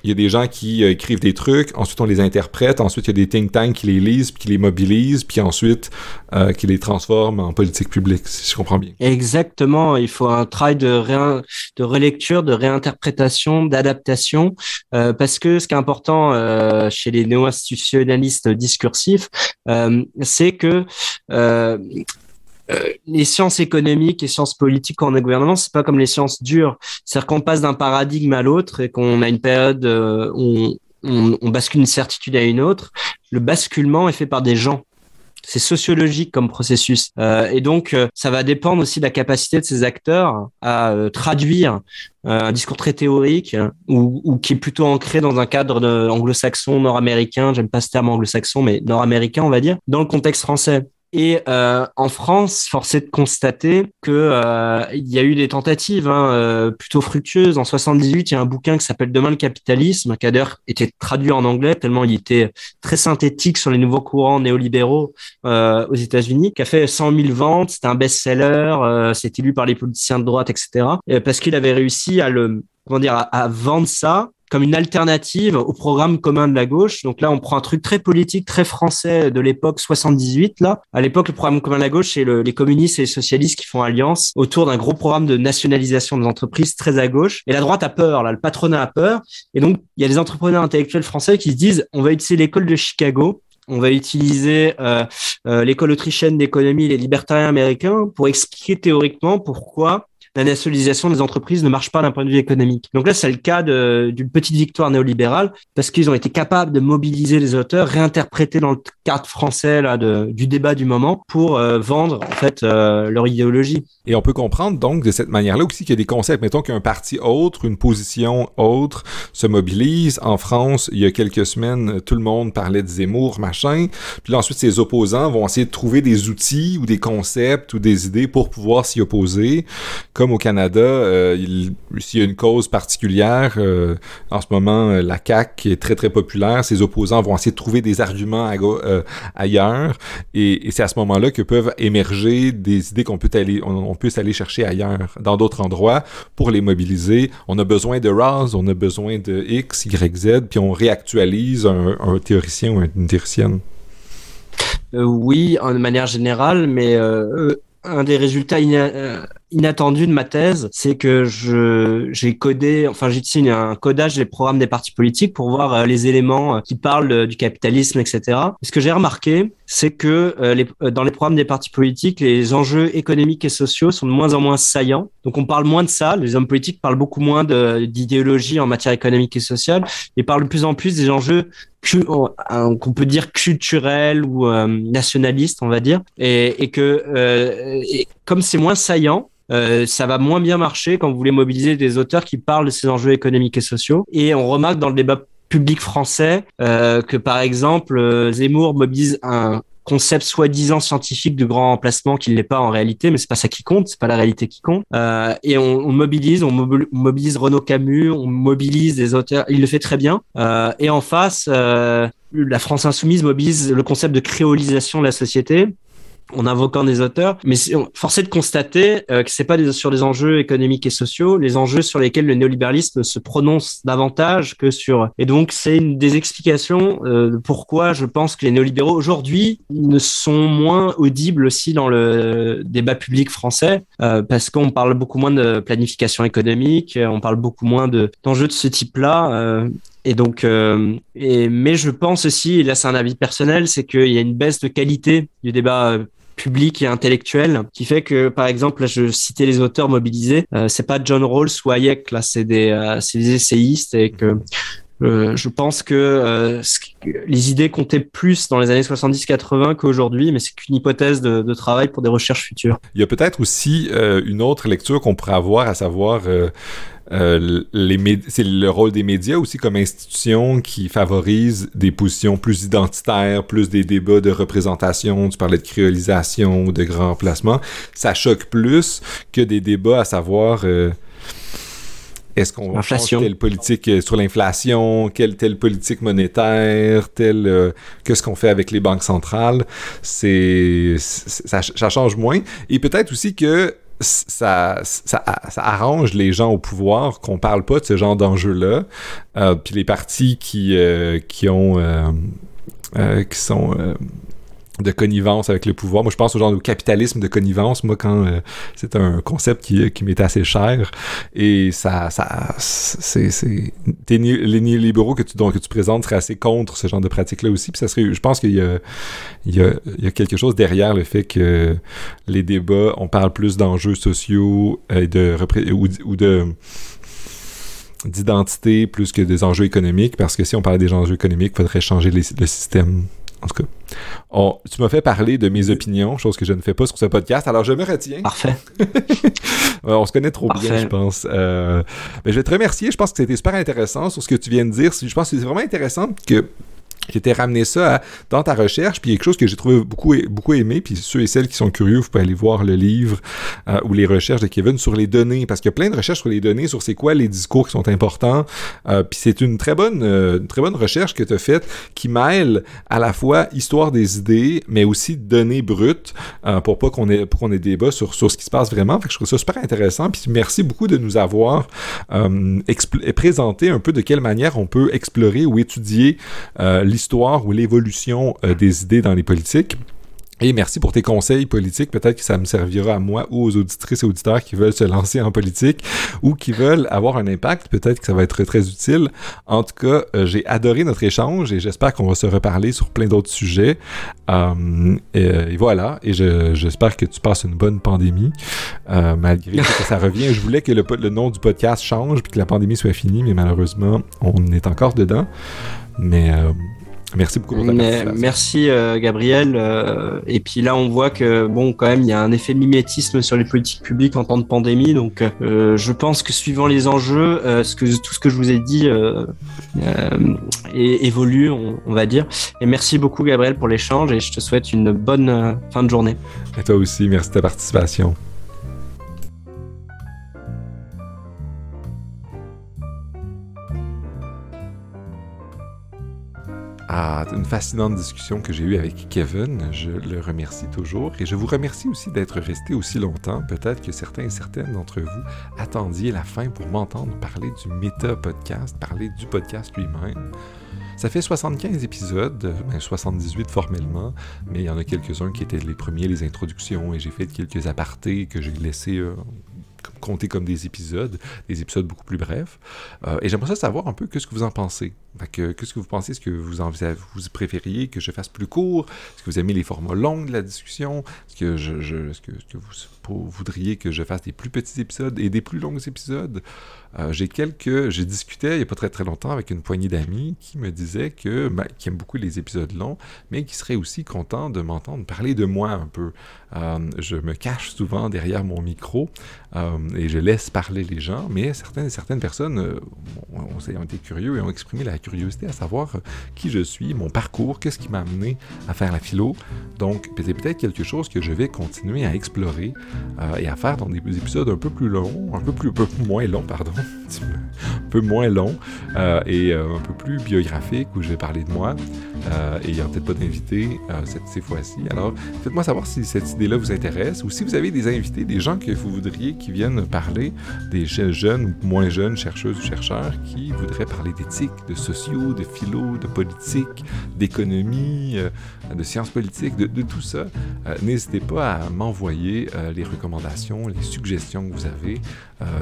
Speaker 1: il y a des gens qui euh, écrivent des trucs, ensuite on les interprète, ensuite il y a des think tanks qui les lisent, puis qui les mobilisent, puis ensuite euh, qui les transforment en politique publique, si je comprends bien.
Speaker 2: Exactement, il faut un travail de, de relecture, de réinterprétation, d'adaptation, euh, parce que ce qui est important euh, chez les néo-institutionnalistes discursifs, euh, c'est que les sciences économiques et sciences politiques en gouvernement, c'est pas comme les sciences dures. C'est-à-dire qu'on passe d'un paradigme à l'autre et qu'on a une période euh, où on, bascule une certitude à une autre. Le basculement est fait par des gens. C'est sociologique comme processus. Euh, et donc, euh, ça va dépendre aussi de la capacité de ces acteurs à traduire un discours très théorique ou, qui est plutôt ancré dans un cadre anglo-saxon, nord-américain, j'aime pas ce terme anglo-saxon, mais nord-américain, on va dire, dans le contexte français. Et euh, en France, force est de constater que euh, il y a eu des tentatives hein, euh, plutôt fructueuses. En 78, il y a un bouquin qui s'appelle Demain le capitalisme, qui d'ailleurs été traduit en anglais tellement il était très synthétique sur les nouveaux courants néolibéraux euh, aux États-Unis, qui a fait 100 000 ventes. C'était un best-seller, euh, c'était lu par les politiciens de droite, etc. parce qu'il avait réussi à le comment dire, à vendre ça comme une alternative au programme commun de la gauche. Donc là, on prend un truc très politique, très français de l'époque 78. Là, à l'époque, le programme commun de la gauche, c'est le, les communistes et les socialistes qui font alliance autour d'un gros programme de nationalisation des entreprises très à gauche. Et la droite a peur, là, le patronat a peur. Et donc, il y a des entrepreneurs intellectuels français qui se disent, on va utiliser l'école de Chicago on va utiliser euh, euh, l'école autrichienne d'économie, les libertariens américains, pour expliquer théoriquement pourquoi la nationalisation des entreprises ne marche pas d'un point de vue économique. Donc là, c'est le cas d'une petite victoire néolibérale parce qu'ils ont été capables de mobiliser les auteurs, réinterpréter dans le cadre français là, du débat du moment pour euh, vendre en fait euh, leur idéologie.
Speaker 1: Et on peut comprendre donc de cette manière-là aussi qu'il y a des concepts, mettons qu'un parti autre, une position autre se mobilise. En France, il y a quelques semaines, tout le monde parlait de Zemmour, machin. Puis là, ensuite, ses opposants vont essayer de trouver des outils ou des concepts ou des idées pour pouvoir s'y opposer. Comme au Canada, euh, s'il y a une cause particulière, euh, en ce moment, euh, la CAQ est très, très populaire. Ses opposants vont essayer de trouver des arguments ailleurs. Et, c'est à ce moment-là que peuvent émerger des idées qu'on peut aller, on, peut aller chercher ailleurs, dans d'autres endroits, pour les mobiliser. On a besoin de Ross, on a besoin de X, Y, Z, puis on réactualise un, théoricien ou une théoricienne.
Speaker 2: oui, en manière générale, mais un des résultats inattendu de ma thèse, c'est que je j'ai codé, enfin j'ai utilisé un codage des programmes des partis politiques pour voir euh, les éléments euh, qui parlent du capitalisme, etc. ce que j'ai remarqué, c'est que euh, les, dans les programmes des partis politiques, les enjeux économiques et sociaux sont de moins en moins saillants. Donc on parle moins de ça. Les hommes politiques parlent beaucoup moins d'idéologie en matière économique et sociale et parlent de plus en plus des enjeux qu'on peut dire culturels ou nationalistes, on va dire, et, et que et comme c'est moins saillant, euh, ça va moins bien marcher quand vous voulez mobiliser des auteurs qui parlent de ces enjeux économiques et sociaux. Et on remarque dans le débat public français euh, que par exemple euh, Zemmour mobilise un concept soi-disant scientifique de grand emplacement qui ne l'est pas en réalité, mais c'est pas ça qui compte, c'est pas la réalité qui compte. Euh, et on, on, mobilise, on, mobilise Renaud Camus, on mobilise des auteurs, il le fait très bien. Euh, et en face, euh, la France insoumise mobilise le concept de créolisation de la société en invoquant des auteurs, mais forcé de constater euh, que c'est pas sur les enjeux économiques et sociaux, les enjeux sur lesquels le néolibéralisme se prononce davantage que sur. Et donc c'est une des explications euh, de pourquoi je pense que les néolibéraux aujourd'hui ne sont moins audibles aussi dans le débat public français, euh, parce qu'on parle beaucoup moins de planification économique, on parle beaucoup moins de d'enjeux de ce type-là. Euh, et donc, euh, mais je pense aussi, et là c'est un avis personnel, c'est qu'il y a une baisse de qualité du débat public et intellectuel qui fait que par exemple là je citais les auteurs mobilisés euh, c'est pas John Rawls ou Hayek là c'est des euh, c'est des essayistes et que euh, je pense que euh, les idées comptaient plus dans les années 70-80 qu'aujourd'hui, mais c'est qu'une hypothèse de, travail pour des recherches futures.
Speaker 1: Il y a peut-être aussi euh, une autre lecture qu'on pourrait avoir, à savoir euh, c'est le rôle des médias aussi comme institution qui favorise des positions plus identitaires, plus des débats de représentation, tu parlais de créolisation ou de grand placement. Ça choque plus que des débats à savoir euh, est-ce qu'on faire telle politique euh, sur l'inflation, quelle telle politique monétaire, telle euh, qu'est-ce qu'on fait avec les banques centrales? C'est ça, ça, change moins. Et peut-être aussi que ça, arrange les gens au pouvoir qu'on parle pas de ce genre d'enjeux-là. Euh, puis les partis qui, euh, qui ont qui sont de connivence avec le pouvoir. Moi, je pense au genre de capitalisme de connivence, moi, quand euh, c'est un concept qui, qui m'est assez cher. Et ça, ça c'est, les néolibéraux que tu, donc, que tu présentes seraient assez contre ce genre de pratique-là aussi. Puis ça serait, je pense qu'il y a, il y, a, il y a quelque chose derrière le fait que les débats, on parle plus d'enjeux sociaux euh, de, ou, ou de d'identité plus que des enjeux économiques, parce que si on parlait des enjeux économiques, il faudrait changer le système en tout cas, tu m'as fait parler de mes opinions, chose que je ne fais pas sur ce podcast, alors je me retiens.
Speaker 2: Parfait.
Speaker 1: on se connaît trop bien, je pense. Euh, mais je vais te remercier. Je pense que c'était super intéressant sur ce que tu viens de dire. Je pense que c'est vraiment intéressant que qui était ramené ça dans ta recherche, puis quelque chose que j'ai trouvé beaucoup, beaucoup aimé, puis ceux et celles qui sont curieux, vous pouvez aller voir le livre euh, ou les recherches de Kevin sur les données, parce qu'il y a plein de recherches sur les données, sur c'est quoi les discours qui sont importants, euh, puis c'est une très bonne, euh, une très bonne recherche que tu as faite qui mêle à la fois histoire des idées, mais aussi données brutes, pour pas qu'on ait, ait débat sur, sur ce qui se passe vraiment. Fait que je trouve ça super intéressant, puis merci beaucoup de nous avoir présenté un peu de quelle manière on peut explorer ou étudier ou l'évolution euh, des idées dans les politiques. Et merci pour tes conseils politiques. Peut-être que ça me servira à moi ou aux auditrices et auditeurs qui veulent se lancer en politique ou qui veulent avoir un impact. Peut-être que ça va être très utile. En tout cas, euh, j'ai adoré notre échange et j'espère qu'on va se reparler sur plein d'autres sujets. Euh, et, voilà. Et j'espère que tu passes une bonne pandémie, euh, malgré que ça revient. Je voulais que le, le nom du podcast change puis que la pandémie soit finie, mais malheureusement, on est encore dedans. Mais Merci beaucoup pour ta
Speaker 2: Merci euh, Gabriel. Euh, et puis là, on voit que bon, quand même, il y a un effet mimétisme sur les politiques publiques en temps de pandémie. Donc, euh, je pense que suivant les enjeux, ce que tout ce que je vous ai dit évolue, on, on, va dire. Et merci beaucoup Gabriel pour l'échange et je te souhaite une bonne fin de journée.
Speaker 1: Et toi aussi, merci de ta participation. À une fascinante discussion que j'ai eue avec Kevin. Je le remercie toujours et je vous remercie aussi d'être resté aussi longtemps. Peut-être que certains et certaines d'entre vous attendiez la fin pour m'entendre parler du méta-podcast, parler du podcast lui-même. Ça fait 75 épisodes, 78 ben, formellement, mais il y en a quelques-uns qui étaient les premiers, les introductions, et j'ai fait quelques apartés que j'ai laissés euh, compter comme des épisodes, des épisodes beaucoup plus brefs. Euh, et j'aimerais savoir un peu ce que vous en pensez. Qu'est-ce que vous pensez? Est-ce que vous, vous préfériez que je fasse plus court? Est-ce que vous aimez les formats longs de la discussion? Est-ce que, vous voudriez que je fasse des plus petits épisodes et des plus longs épisodes? Euh, j'ai quelques... J'ai discuté il n'y a pas très très longtemps avec une poignée d'amis qui me disaient que... Ben, qui aiment beaucoup les épisodes longs, mais qui seraient aussi contents de m'entendre parler de moi un peu. Euh, je me cache souvent derrière mon micro euh, et je laisse parler les gens, mais certaines, certaines personnes ont, été curieux et ont exprimé la curiosité à savoir qui je suis, mon parcours, qu'est-ce qui m'a amené à faire la philo. Donc, c'est peut-être quelque chose que je vais continuer à explorer et à faire dans des épisodes un peu plus longs, un peu, plus, un peu moins longs, pardon, un peu moins long euh, et euh, un peu plus biographique où je vais parler de moi. Euh, et il n'y a peut-être pas d'invités cette, ces fois-ci. Alors, faites-moi savoir si cette idée-là vous intéresse ou si vous avez des invités, des gens que vous voudriez qui viennent parler, des jeunes ou moins jeunes chercheuses ou chercheurs qui voudraient parler d'éthique, de de philo, de politique, d'économie, de sciences politiques, de, tout ça. N'hésitez pas à m'envoyer les recommandations, les suggestions que vous avez.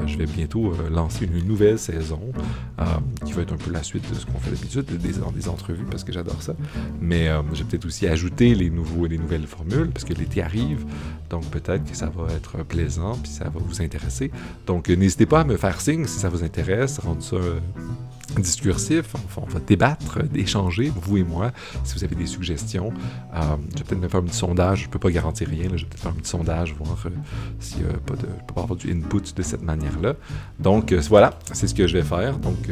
Speaker 1: je vais bientôt lancer une nouvelle saison euh, qui va être un peu la suite de ce qu'on fait d'habitude, des, des entrevues, parce que j'adore ça. Mais euh, j'ai peut-être aussi ajouté les, nouveaux, les nouvelles formules, parce que l'été arrive. Donc peut-être que ça va être plaisant, puis ça va vous intéresser. Donc n'hésitez pas à me faire signe si ça vous intéresse, rendre ça discursif. on va débattre, échanger, vous et moi, si vous avez des suggestions. Euh, je vais peut-être me faire un petit sondage. Je ne peux pas garantir rien. je vais peut-être faire un petit sondage, voir euh, n'y a pas de, je peux pas avoir du input de cette manière-là. Donc euh, voilà, c'est ce que je vais faire. Donc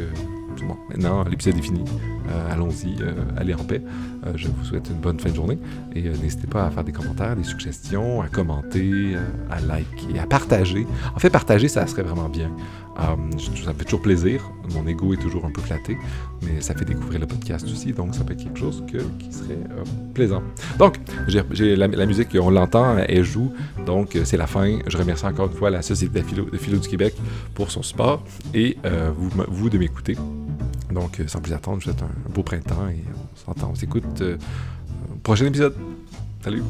Speaker 1: bon, maintenant, l'épisode est fini. Allons-y, allez en paix. je vous souhaite une bonne fin de journée. Et n'hésitez pas à faire des commentaires, des suggestions, à commenter, à liker, à partager. En fait, partager, ça serait vraiment bien. Euh, ça me fait toujours plaisir. Mon ego est toujours un peu flatté, mais ça fait découvrir le podcast aussi, donc ça peut être quelque chose qui serait euh, plaisant. Donc, j'ai la, musique, on l'entend, elle joue, donc euh, c'est la fin. Je remercie encore une fois la Société de philo, du Québec pour son support et vous, vous de m'écouter. Donc, sans plus attendre, je vous souhaite un beau printemps et on s'entend, on s'écoute. prochain épisode. Salut!